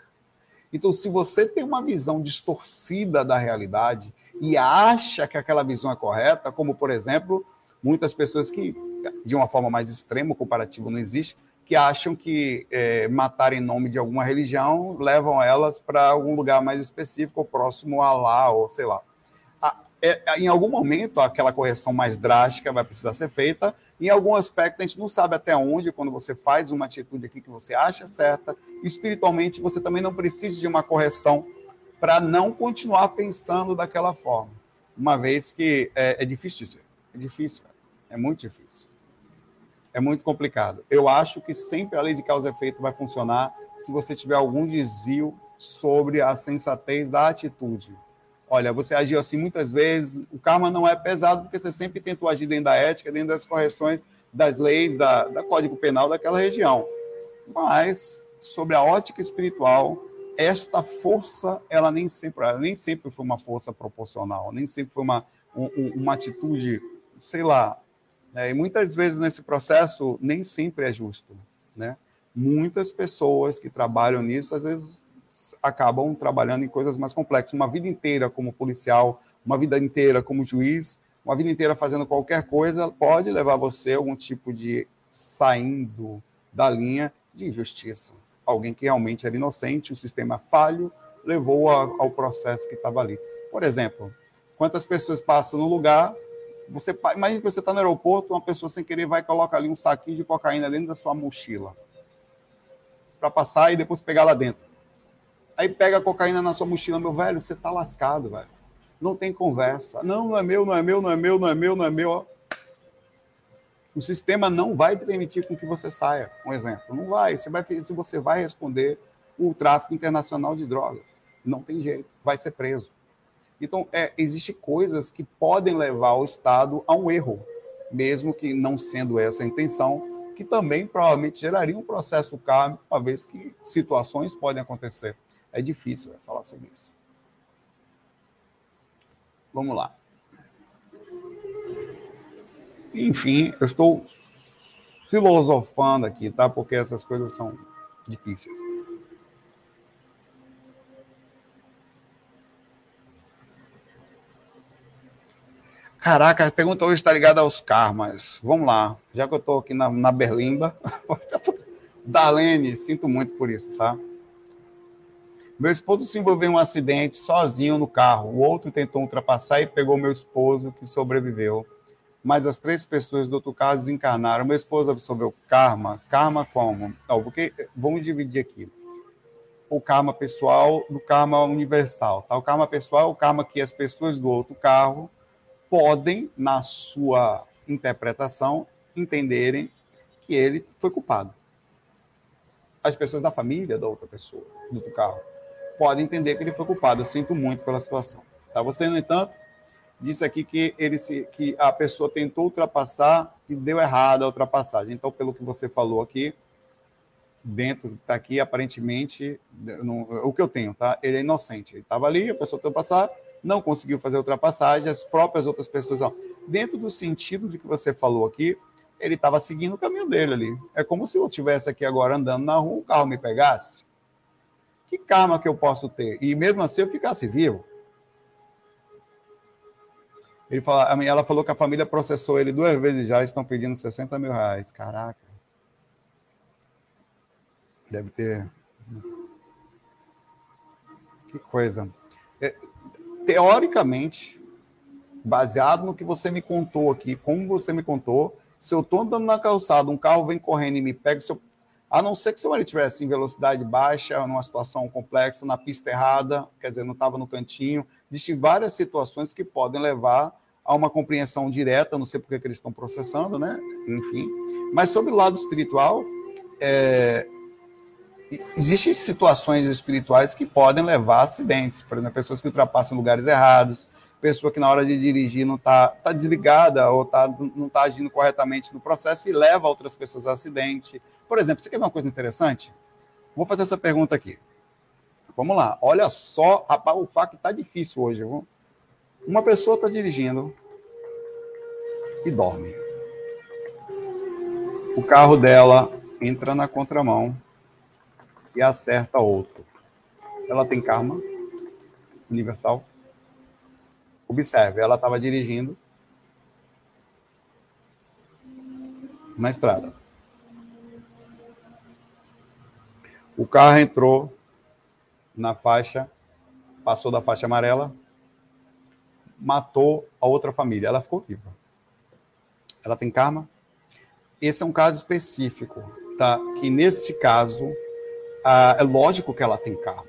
Então se você tem uma visão distorcida da realidade e acha que aquela visão é correta, como por exemplo, muitas pessoas que de uma forma mais extrema, comparativo não existe, que acham que é, matar em nome de alguma religião levam elas para algum lugar mais específico, próximo a lá, ou sei lá. É, em algum momento, aquela correção mais drástica vai precisar ser feita. Em algum aspecto, a gente não sabe até onde, quando você faz uma atitude aqui que você acha certa, espiritualmente, você também não precisa de uma correção para não continuar pensando daquela forma. Uma vez que é, é difícil. É difícil, é muito difícil é muito complicado. Eu acho que sempre a lei de causa e efeito vai funcionar se você tiver algum desvio sobre a sensatez da atitude. Olha, você agiu assim muitas vezes, o karma não é pesado porque você sempre tentou agir dentro da ética, dentro das correções das leis, da, da Código Penal daquela região. Mas, sobre a ótica espiritual, esta força, ela nem sempre, ela nem sempre foi uma força proporcional, nem sempre foi uma, um, uma atitude, sei lá? E muitas vezes nesse processo nem sempre é justo. Né? Muitas pessoas que trabalham nisso, às vezes, acabam trabalhando em coisas mais complexas. Uma vida inteira como policial, uma vida inteira como juiz, uma vida inteira fazendo qualquer coisa, pode levar você a algum tipo de saindo da linha de injustiça. Alguém que realmente era inocente, o sistema falho, levou ao processo que estava ali. Por exemplo, quantas pessoas passam no lugar você, imagina que você está no aeroporto, uma pessoa sem querer vai e coloca ali um saquinho de cocaína dentro da sua mochila para passar e depois pegar lá dentro. Aí pega a cocaína na sua mochila, meu velho, você tá lascado, velho. Não tem conversa. Não, não é meu, não é meu, não é meu, não é meu, não é meu. O sistema não vai permitir com que você saia. Um exemplo, não vai. Você vai, se você vai responder o tráfico internacional de drogas, não tem jeito, vai ser preso. Então, é, existe coisas que podem levar o Estado a um erro, mesmo que não sendo essa a intenção, que também provavelmente geraria um processo kármico, uma vez que situações podem acontecer. É difícil é, falar sobre isso. Vamos lá. Enfim, eu estou filosofando aqui, tá? Porque essas coisas são difíceis. Caraca, a pergunta hoje está ligada aos karmas. Vamos lá. Já que eu estou aqui na, na Berlimba. Dalene, sinto muito por isso, tá? Meu esposo se envolveu em um acidente sozinho no carro. O outro tentou ultrapassar e pegou meu esposo, que sobreviveu. mas as três pessoas do outro caso desencarnaram. Meu esposo absorveu karma. Karma como? Não, porque vamos dividir aqui. O karma pessoal do karma universal. Tá? O karma pessoal é o karma que as pessoas do outro carro podem, na sua interpretação, entenderem que ele foi culpado. As pessoas da família da outra pessoa, do outro carro, podem entender que ele foi culpado. Eu sinto muito pela situação. Tá? Você, no entanto, disse aqui que, ele se, que a pessoa tentou ultrapassar e deu errado a ultrapassagem. Então, pelo que você falou aqui, dentro, está aqui, aparentemente, no, o que eu tenho, tá? Ele é inocente. Ele estava ali, a pessoa tentou passar, não conseguiu fazer ultrapassagem, as próprias outras pessoas. Não. Dentro do sentido de que você falou aqui, ele estava seguindo o caminho dele ali. É como se eu estivesse aqui agora andando na rua, um carro me pegasse. Que karma que eu posso ter? E mesmo assim eu ficasse vivo. Ele fala, ela falou que a família processou ele duas vezes já, estão pedindo 60 mil reais. Caraca. Deve ter. Que coisa. Teoricamente, baseado no que você me contou aqui, como você me contou, se eu estou andando na calçada, um carro vem correndo e me pega, se eu, a não ser que seu marido estivesse em velocidade baixa, numa situação complexa, na pista errada, quer dizer, não estava no cantinho, existem várias situações que podem levar a uma compreensão direta, não sei porque que eles estão processando, né? Enfim. Mas sobre o lado espiritual, é, existem situações espirituais que podem levar a acidentes, por exemplo, pessoas que ultrapassam lugares errados, pessoa que na hora de dirigir não está tá desligada ou tá, não está agindo corretamente no processo e leva outras pessoas a acidente. Por exemplo, você quer ver uma coisa interessante? Vou fazer essa pergunta aqui. Vamos lá. Olha só, rapaz, o fato está difícil hoje. Viu? Uma pessoa está dirigindo e dorme. O carro dela entra na contramão e acerta outro. Ela tem karma universal? Observe, ela estava dirigindo na estrada. O carro entrou na faixa, passou da faixa amarela, matou a outra família. Ela ficou viva. Ela tem karma? Esse é um caso específico, tá? Que neste caso, ah, é lógico que ela tem karma.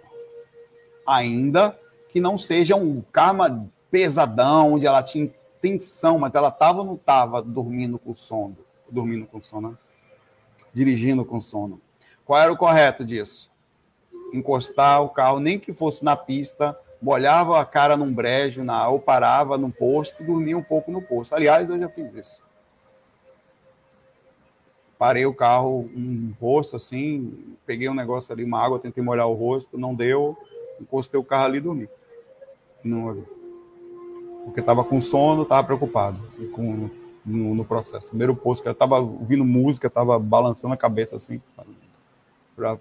Ainda que não seja um karma pesadão, onde ela tinha tensão, mas ela estava ou não estava dormindo com sono? Dormindo com sono, né? dirigindo com sono. Qual era o correto disso? Encostar o carro, nem que fosse na pista, molhava a cara num brejo, na, ou parava num posto, dormia um pouco no posto. Aliás, eu já fiz isso. Parei o carro, um posto assim, peguei um negócio ali, uma água, tentei molhar o rosto, não deu, encostei o carro ali e dormi. Não, porque estava com sono, estava preocupado com, no, no, processo. Primeiro posto, que eu estava ouvindo música, estava balançando a cabeça assim, para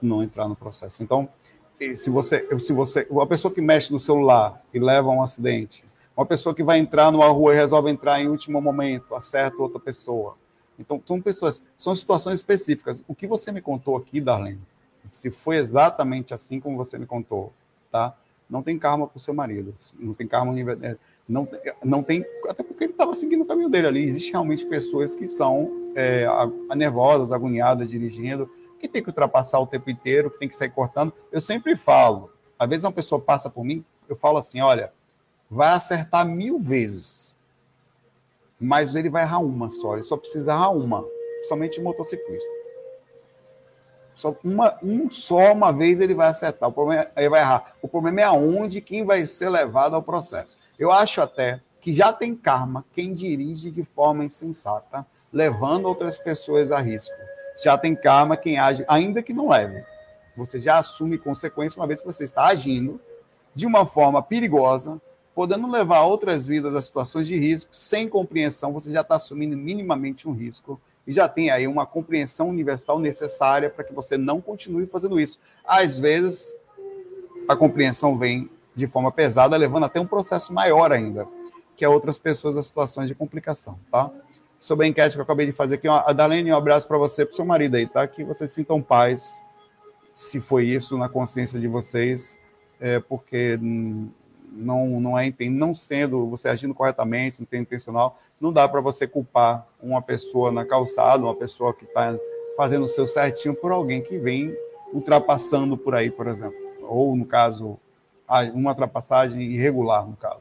não entrar no processo. Então, se você, se você, uma pessoa que mexe no celular e leva um acidente, uma pessoa que vai entrar numa rua e resolve entrar em último momento, acerta outra pessoa. Então, são pessoas, são situações específicas. O que você me contou aqui, Darlene, se foi exatamente assim como você me contou, tá? Não tem karma para o seu marido, não tem karma, é, não, não tem, até porque ele estava seguindo o caminho dele ali. Existem realmente pessoas que são é, nervosas, agoniadas, dirigindo, que tem que ultrapassar o tempo inteiro, que tem que sair cortando. Eu sempre falo, às vezes uma pessoa passa por mim, eu falo assim, olha, vai acertar mil vezes, mas ele vai errar uma só, ele só precisa errar uma, somente motociclista. Só uma, um só uma vez ele vai acertar, o problema é, ele vai errar. O problema é aonde quem vai ser levado ao processo. Eu acho até que já tem karma quem dirige de forma insensata, levando outras pessoas a risco já tem karma quem age, ainda que não leve. Você já assume consequência uma vez que você está agindo de uma forma perigosa, podendo levar outras vidas a situações de risco, sem compreensão, você já está assumindo minimamente um risco e já tem aí uma compreensão universal necessária para que você não continue fazendo isso. Às vezes, a compreensão vem de forma pesada, levando até um processo maior ainda, que é outras pessoas as situações de complicação, tá? sobre a enquete que eu acabei de fazer aqui. A Dalene, um abraço para você, para o seu marido aí, tá? Que vocês sintam paz, se foi isso na consciência de vocês, é, porque não, não é não sendo você agindo corretamente, não tem intencional, não dá para você culpar uma pessoa na calçada, uma pessoa que está fazendo o seu certinho por alguém que vem ultrapassando por aí, por exemplo, ou no caso uma ultrapassagem irregular no caso,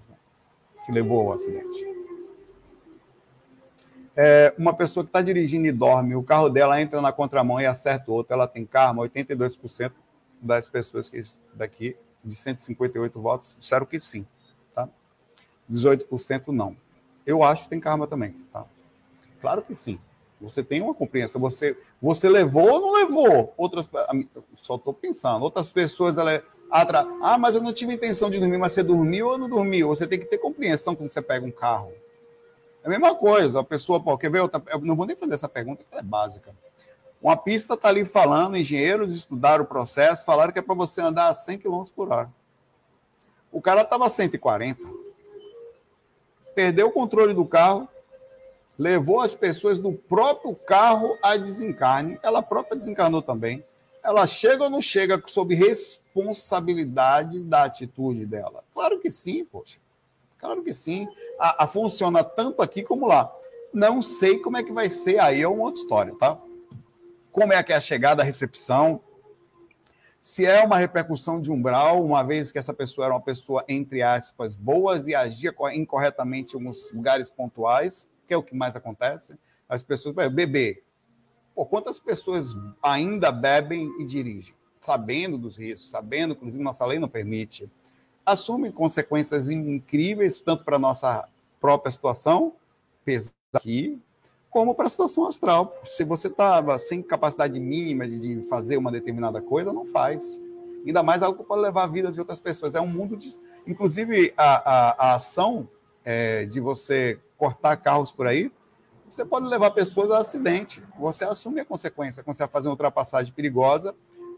que levou ao acidente. É, uma pessoa que está dirigindo e dorme, o carro dela entra na contramão e acerta o outro, ela tem karma, 82% das pessoas que daqui, de 158 votos, disseram que sim. Tá? 18% não. Eu acho que tem karma também. Tá? Claro que sim. Você tem uma compreensão. Você, você levou ou não levou? Outras, só estou pensando. Outras pessoas, ela é, atra, ah, mas eu não tive intenção de dormir, mas você dormiu ou não dormiu? Você tem que ter compreensão quando você pega um carro. É a mesma coisa. A pessoa, pô, quer ver? Eu não vou nem fazer essa pergunta, que ela é básica. Uma pista está ali falando, engenheiros estudaram o processo, falaram que é para você andar a 100 km por hora. O cara estava a 140. Perdeu o controle do carro, levou as pessoas do próprio carro a desencarne. Ela própria desencarnou também. Ela chega ou não chega sob responsabilidade da atitude dela? Claro que sim, poxa. Claro que sim. A, a funciona tanto aqui como lá. Não sei como é que vai ser, aí é uma outra história, tá? Como é que é a chegada, a recepção, se é uma repercussão de umbral, uma vez que essa pessoa era uma pessoa, entre aspas, boas e agia incorretamente em alguns lugares pontuais, que é o que mais acontece. As pessoas, beber. Pô, quantas pessoas ainda bebem e dirigem? Sabendo dos riscos, sabendo, inclusive, nossa lei não permite. Assumem consequências incríveis, tanto para a nossa própria situação, pesada aqui, como para a situação astral. Se você estava sem capacidade mínima de, fazer uma determinada coisa, não faz. Ainda mais algo que pode levar a vida de outras pessoas. É um mundo de. Inclusive, a, a, a ação é, de você cortar carros por aí, você pode levar pessoas a acidente. Você assume a consequência quando você fazer uma ultrapassagem perigosa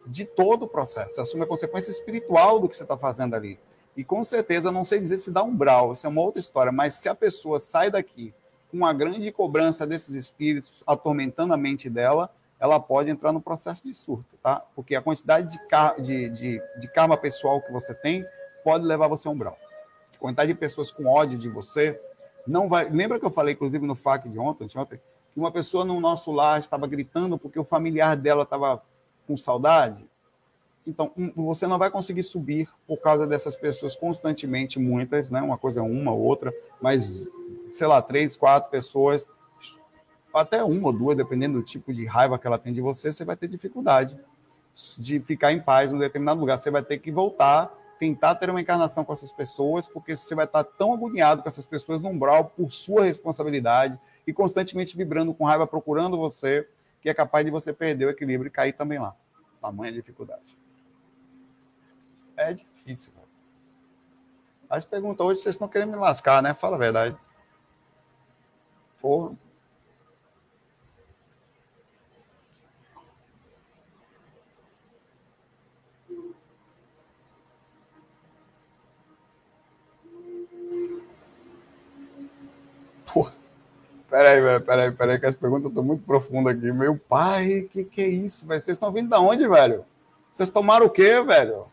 de todo o processo. Você assume a consequência espiritual do que você está fazendo ali. E com certeza, não sei dizer se dá umbral, isso é uma outra história, mas se a pessoa sai daqui com a grande cobrança desses espíritos atormentando a mente dela, ela pode entrar no processo de surto, tá? Porque a quantidade de, de, de, de karma pessoal que você tem pode levar você a um brau. A quantidade de pessoas com ódio de você não vai. Lembra que eu falei, inclusive, no FAQ de ontem, ontem que uma pessoa no nosso lar estava gritando porque o familiar dela estava com saudade? Então, você não vai conseguir subir por causa dessas pessoas constantemente, muitas, né? Uma coisa é uma, outra, mas sei lá, três, quatro pessoas, até uma ou duas, dependendo do tipo de raiva que ela tem de você, você vai ter dificuldade de ficar em paz em um determinado lugar. Você vai ter que voltar, tentar ter uma encarnação com essas pessoas, porque você vai estar tão agoniado com essas pessoas no umbral por sua responsabilidade e constantemente vibrando com raiva, procurando você, que é capaz de você perder o equilíbrio e cair também lá. Tamanha dificuldade. É difícil. As perguntas hoje vocês estão querendo me lascar, né? Fala a verdade. Porra. Porra. Peraí, velho, peraí, peraí, que as perguntas estão muito profundas aqui. Meu pai, que que é isso, velho? Vocês estão vindo da onde, velho? Vocês tomaram o quê, velho?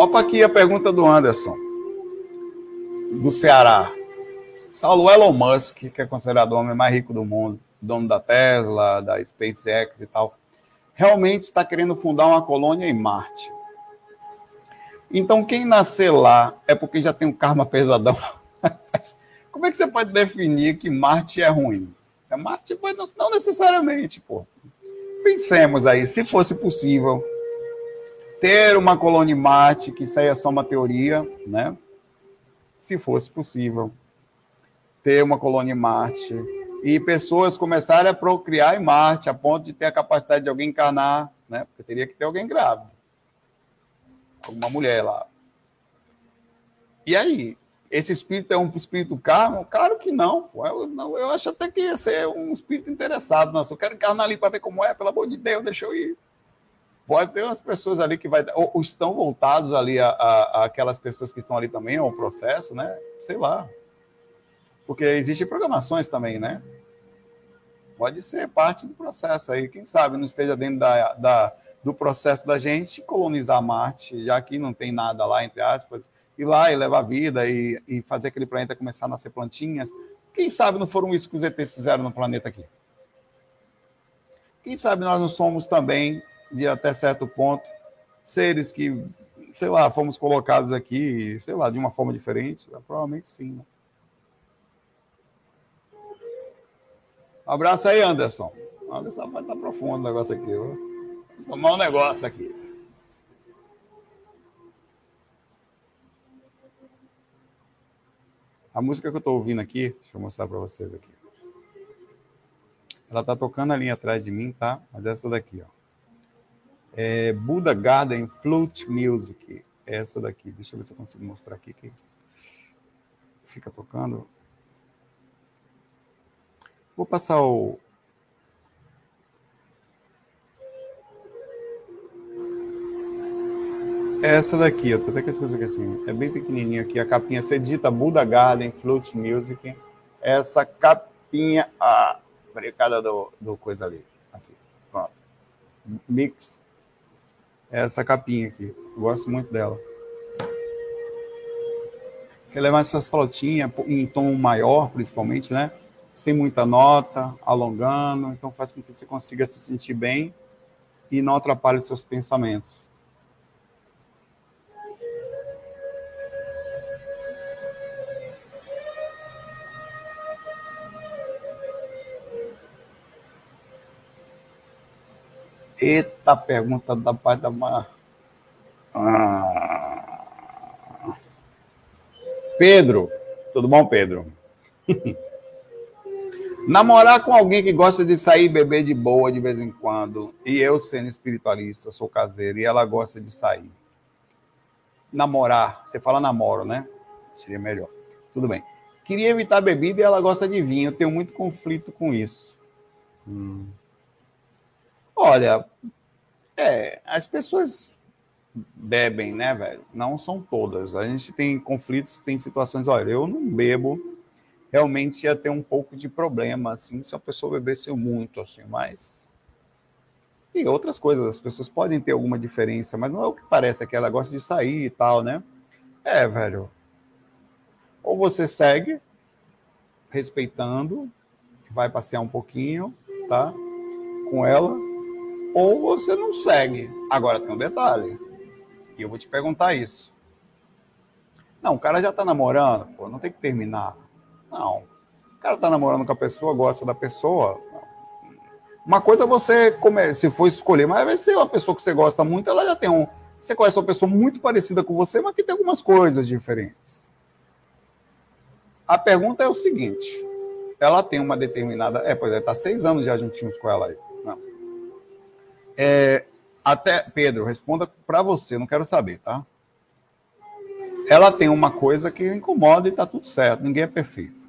Opa, aqui a pergunta do Anderson, do Ceará. Saulo Elon Musk, que é considerado o homem mais rico do mundo, dono da Tesla, da SpaceX e tal, realmente está querendo fundar uma colônia em Marte. Então, quem nascer lá é porque já tem um karma pesadão. Como é que você pode definir que Marte é ruim? É, Marte não necessariamente, pô. Pensemos aí, se fosse possível ter uma colônia Marte, que isso aí é só uma teoria, né? Se fosse possível. Ter uma colônia Marte. E pessoas começarem a procriar em Marte, a ponto de ter a capacidade de alguém encarnar, né? Porque teria que ter alguém grávido. Uma mulher lá. E aí? Esse espírito é um espírito karma? Claro que não, Eu, não, eu acho até que ia ser um espírito interessado. Nossa, eu quero encarnar ali para ver como é, pelo amor de Deus, deixa eu ir pode ter umas pessoas ali que vai ou, ou estão voltados ali a, a, a, aquelas pessoas que estão ali também ao processo, né? Sei lá. Porque existem programações também, né? Pode ser parte do processo aí. Quem sabe não esteja dentro da, da, do processo da gente colonizar Marte, já que não tem nada lá, entre aspas, ir lá e levar vida e, e fazer aquele planeta começar a nascer plantinhas. Quem sabe não foram isso que os ETs fizeram no planeta aqui? Quem sabe nós não somos também, de até certo ponto, seres que, sei lá, fomos colocados aqui, sei lá, de uma forma diferente? Provavelmente sim. Né? Abraço aí, Anderson. Anderson vai estar profundo o negócio aqui. Vou tomar um negócio aqui. A música que eu estou ouvindo aqui, deixa eu mostrar para vocês aqui. Ela está tocando ali atrás de mim, tá? Mas essa daqui, ó. É Buddha Garden Flute Music. Essa daqui. Deixa eu ver se eu consigo mostrar aqui. Que fica tocando. Vou passar o. Essa daqui, ó, tô até coisas aqui assim, é bem pequenininho aqui, a capinha, você digita Buddha Garden Flute Music, essa capinha, ah, brincada do, do coisa ali, aqui, pronto, mix, essa capinha aqui, eu gosto muito dela. Quer levar essas flautinhas em tom maior, principalmente, né? sem muita nota, alongando, então faz com que você consiga se sentir bem e não atrapalhe seus pensamentos. Eita, pergunta da parte da. Ah. Pedro, tudo bom, Pedro? Namorar com alguém que gosta de sair e beber de boa de vez em quando, e eu sendo espiritualista, sou caseiro, e ela gosta de sair. Namorar, você fala namoro, né? Seria melhor. Tudo bem. Queria evitar bebida e ela gosta de vinho. Eu tenho muito conflito com isso. Hum. Olha, é, as pessoas bebem, né, velho? Não são todas. A gente tem conflitos, tem situações. Olha, eu não bebo realmente ia ter um pouco de problema, assim, se a pessoa bebesse muito, assim, mas... E outras coisas, as pessoas podem ter alguma diferença, mas não é o que parece, é que ela gosta de sair e tal, né? É, velho. Ou você segue, respeitando, vai passear um pouquinho, tá? Com ela, ou você não segue. Agora tem um detalhe, e eu vou te perguntar isso. Não, o cara já tá namorando, pô, não tem que terminar. Não. O cara tá namorando com a pessoa, gosta da pessoa. Uma coisa é você, comer, se for escolher, mas vai ser uma pessoa que você gosta muito, ela já tem um. Você conhece uma pessoa muito parecida com você, mas que tem algumas coisas diferentes. A pergunta é o seguinte: ela tem uma determinada. É, pois é, tá seis anos já juntinhos com ela aí. É, até, Pedro, responda para você, não quero saber, tá? Ela tem uma coisa que incomoda e tá tudo certo, ninguém é perfeito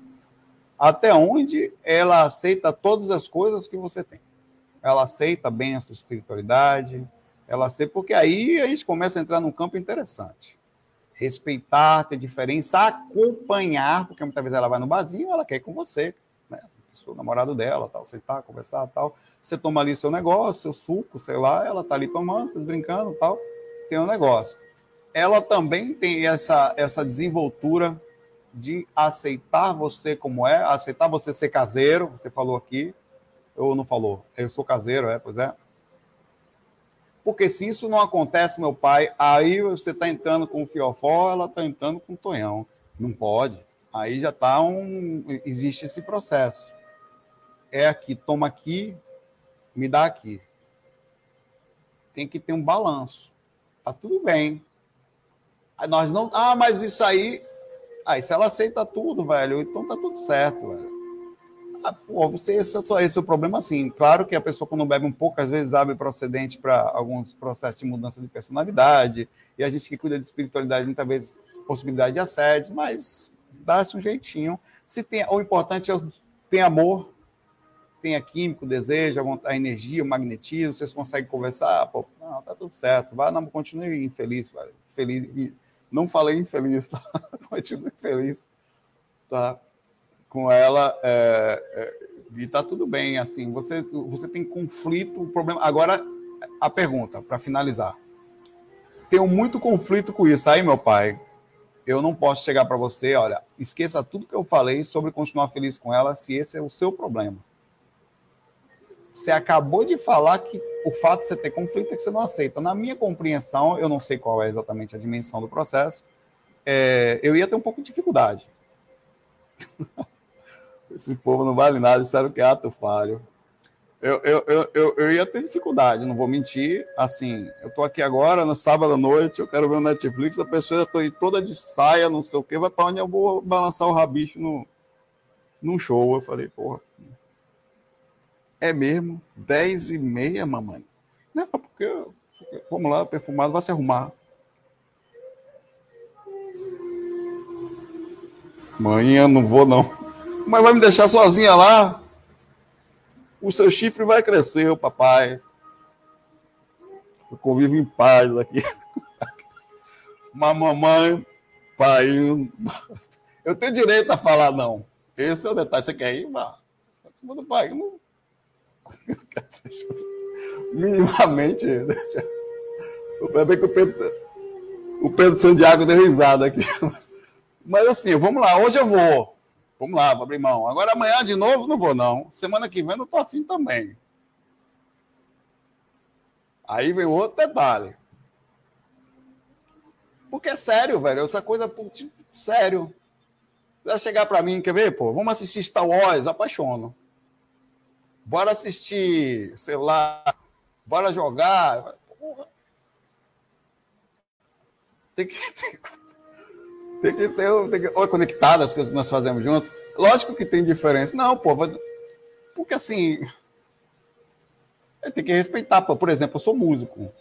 até onde ela aceita todas as coisas que você tem. Ela aceita bem a sua espiritualidade, ela aceita, porque aí a gente começa a entrar num campo interessante. Respeitar, ter diferença, acompanhar, porque muitas vezes ela vai no barzinho, ela quer ir com você, né? Sou namorado dela, tal, aceitar, conversar, tal. Você toma ali seu negócio, seu suco, sei lá, ela tá ali tomando, vocês brincando, tal, tem um negócio. Ela também tem essa essa desenvoltura de aceitar você como é, aceitar você ser caseiro, você falou aqui, ou não falou? Eu sou caseiro, é, pois é. Porque se isso não acontece, meu pai, aí você está entrando com o fiofó, ela está entrando com o tonhão. Não pode. Aí já está um. Existe esse processo. É aqui, toma aqui, me dá aqui. Tem que ter um balanço. Tá tudo bem. Nós não. Ah, mas isso aí Aí se ela aceita tudo, velho, então tá tudo certo, velho. Ah, pô, você, esse, é esse é o problema, assim. Claro que a pessoa, quando bebe um pouco, às vezes abre procedente para alguns processos de mudança de personalidade, e a gente que cuida de espiritualidade, muitas vezes, possibilidade de assédio, mas dá-se um jeitinho. Se tem, o importante é ter amor, tenha químico, desejo, a energia, o magnetismo, vocês conseguem conversar, pô, não, tá tudo certo, vai, não, continue infeliz, velho. Feliz, não falei infeliz, tá? Continuo infeliz, tá? Com ela, é, é, E tá tudo bem, assim, você, você tem conflito, problema. Agora, a pergunta, para finalizar. Tenho muito conflito com isso. Aí, meu pai, eu não posso chegar para você, olha, esqueça tudo que eu falei sobre continuar feliz com ela, se esse é o seu problema. Você acabou de falar que o fato de você ter conflito é que você não aceita. Na minha compreensão, eu não sei qual é exatamente a dimensão do processo, é, eu ia ter um pouco de dificuldade. Esse povo não vale nada, disseram que é ato falho. Eu, eu, eu, eu, eu ia ter dificuldade, não vou mentir. Assim, eu tô aqui agora, no sábado à noite, eu quero ver o Netflix, a pessoa já aí toda de saia, não sei o quê, vai para onde eu vou balançar o rabicho no, num show. Eu falei, porra, é mesmo? Dez e meia, mamãe? Não, porque, vamos lá, perfumado, vai se arrumar. Mãe, eu não vou não. Mas vai me deixar sozinha lá? O seu chifre vai crescer, papai. Eu convivo em paz aqui. Mas mamãe, pai, eu tenho direito a falar não. Esse é o detalhe. Você quer ir? Vá. Mas, pai, não... minimamente. É bem que o Pedro, o Pedro Santiago deu risada aqui. Mas assim, vamos lá, hoje eu vou. Vamos lá, vou abrir mão. Agora amanhã de novo não vou, não. Semana que vem não tô afim também. Aí vem outro detalhe. Porque é sério, velho. Essa coisa, tipo, sério. Vai chegar para mim, quer ver, pô? Vamos assistir Star Wars, apaixono. Bora assistir, sei lá, bora jogar. Tem que, tem, tem que ter, tem que, ou conectado as coisas que nós fazemos juntos. Lógico que tem diferença. Não, pô, porque assim, tem que respeitar. Pô. Por exemplo, eu sou músico.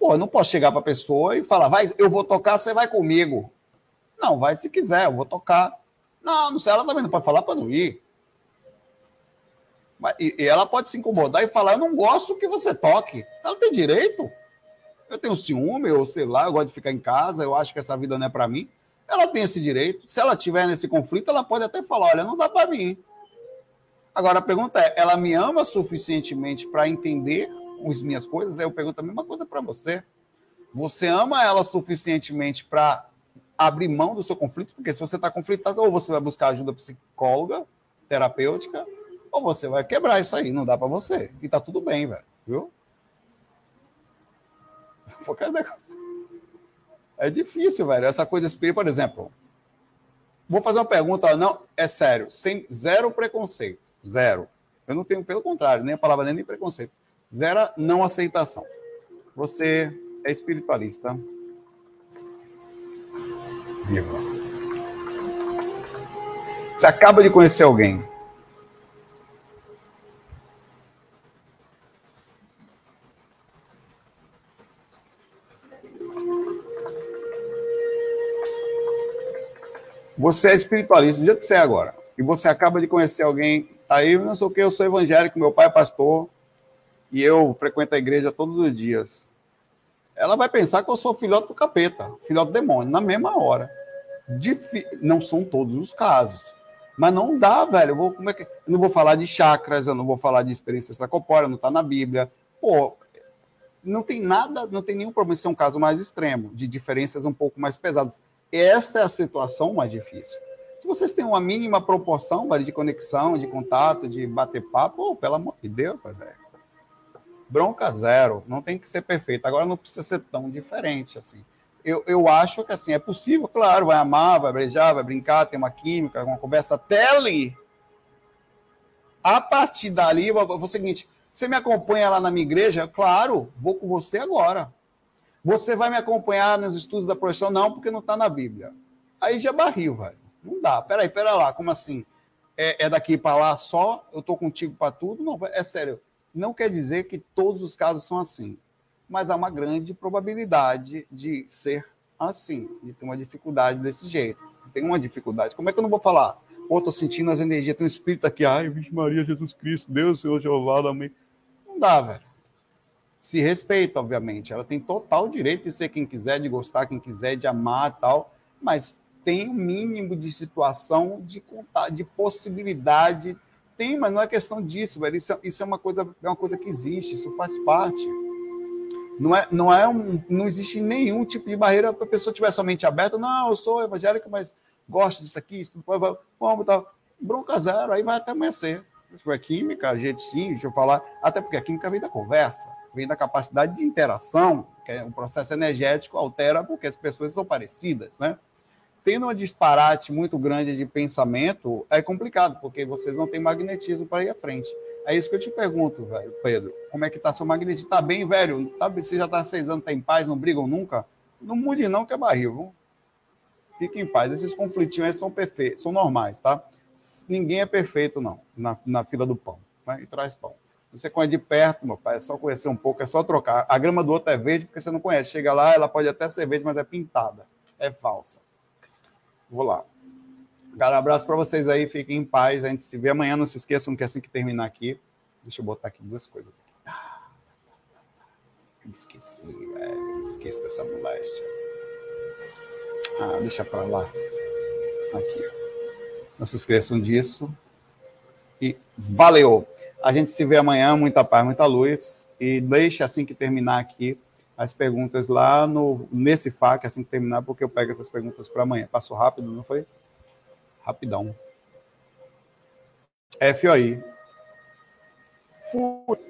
Pô, eu não posso chegar para a pessoa e falar, vai, eu vou tocar, você vai comigo. Não, vai se quiser, eu vou tocar. Não, não sei, ela também não pode falar para não ir. E, e, ela pode se incomodar e falar, eu não gosto que você toque. Ela tem direito. Eu tenho ciúme, ou sei lá, eu gosto de ficar em casa, eu acho que essa vida não é para mim. Ela tem esse direito. Se ela tiver nesse conflito, ela pode até falar: olha, não dá para mim. Agora a pergunta é: ela me ama suficientemente para entender as minhas coisas? Aí eu pergunto a mesma coisa para você. Você ama ela suficientemente para abrir mão do seu conflito? Porque se você está conflitado, ou você vai buscar ajuda psicóloga, terapêutica, ou você vai quebrar isso aí. Não dá para você. E tá tudo bem, velho. Viu? É difícil, velho. Essa coisa espírita, por exemplo. Vou fazer uma pergunta, não, é sério, sem zero preconceito. Zero. Eu não tenho, pelo contrário, nem a palavra nem preconceito. Zero não aceitação. Você é espiritualista. Viva. Você acaba de conhecer alguém Você é espiritualista, jeito que você é agora, e você acaba de conhecer alguém, tá aí, não sei o que, eu sou evangélico, meu pai é pastor, e eu frequento a igreja todos os dias. Ela vai pensar que eu sou filhote do capeta, filhote do demônio, na mesma hora. Não são todos os casos. Mas não dá, velho. Eu, vou, como é que... eu não vou falar de chakras, eu não vou falar de experiência extracorpórea, não está na Bíblia. Pô, não tem nada, não tem nenhum problema. Isso é um caso mais extremo, de diferenças um pouco mais pesadas. Essa é a situação mais difícil. Se vocês têm uma mínima proporção de conexão, de contato, de bater papo, oh, pelo amor de Deus, velho. Bronca zero, não tem que ser perfeito. Agora não precisa ser tão diferente assim. Eu, eu acho que assim é possível, claro, vai amar, vai beijar, vai brincar, tem uma química, uma conversa ali. A partir dali, vou o seguinte: você me acompanha lá na minha igreja? Claro, vou com você agora. Você vai me acompanhar nos estudos da profissão? Não, porque não está na Bíblia. Aí já barril, velho. Não dá. Peraí, pera lá. Como assim? É, é daqui para lá só? Eu estou contigo para tudo? Não, é sério. Não quer dizer que todos os casos são assim. Mas há uma grande probabilidade de ser assim, de ter uma dificuldade desse jeito. Tem uma dificuldade. Como é que eu não vou falar? Pô, estou sentindo as energias, tem um espírito aqui. Ai, Virgem Maria, Jesus Cristo, Deus, Senhor Jeová, amém. Não dá, velho se respeita, obviamente. Ela tem total direito de ser quem quiser, de gostar quem quiser, de amar tal, mas tem um mínimo de situação de contar, de possibilidade, tem, mas não é questão disso, velho. Isso, isso é uma coisa, é uma coisa que existe, isso faz parte. Não é, não é um, não existe nenhum tipo de barreira para a pessoa tiver somente aberta. Não, eu sou evangélica, mas gosto disso aqui, isso tudo. Vamos, tá. Bronca zero, aí vai até amanhecer. Se for química, gente sim, deixa eu falar. Até porque a química vem da conversa, vem da capacidade de interação, que é um processo energético, altera porque as pessoas são parecidas, né? tendo um disparate muito grande de pensamento, é complicado, porque vocês não têm magnetismo para ir à frente. É isso que eu te pergunto, velho, Pedro. Como é que tá seu magnetismo? Tá bem, velho? Tá, você já tá seis anos, tá em paz, não brigam nunca? Não mude não, que é barril, viu? Fique em paz. Esses conflitinhos são perfeitos, são normais, tá? Ninguém é perfeito, não, na, na fila do pão. Né? E traz pão. Você conhece de perto, meu pai, é só conhecer um pouco, é só trocar. A grama do outro é verde porque você não conhece. Chega lá, ela pode até ser verde, mas é pintada. É falsa. Vou lá. Um abraço para vocês aí, fiquem em paz. A gente se vê amanhã. Não se esqueçam que assim que terminar aqui. Deixa eu botar aqui duas coisas. Ah, me esqueci, velho. Me dessa moléstia. Ah, deixa para lá. Aqui. Não se esqueçam disso. E valeu! A gente se vê amanhã. Muita paz, muita luz. E deixa assim que terminar aqui as perguntas lá no, nesse FAQ, assim que terminar, porque eu pego essas perguntas para amanhã. Passou rápido, não foi? Rapidão. FOI. Fui.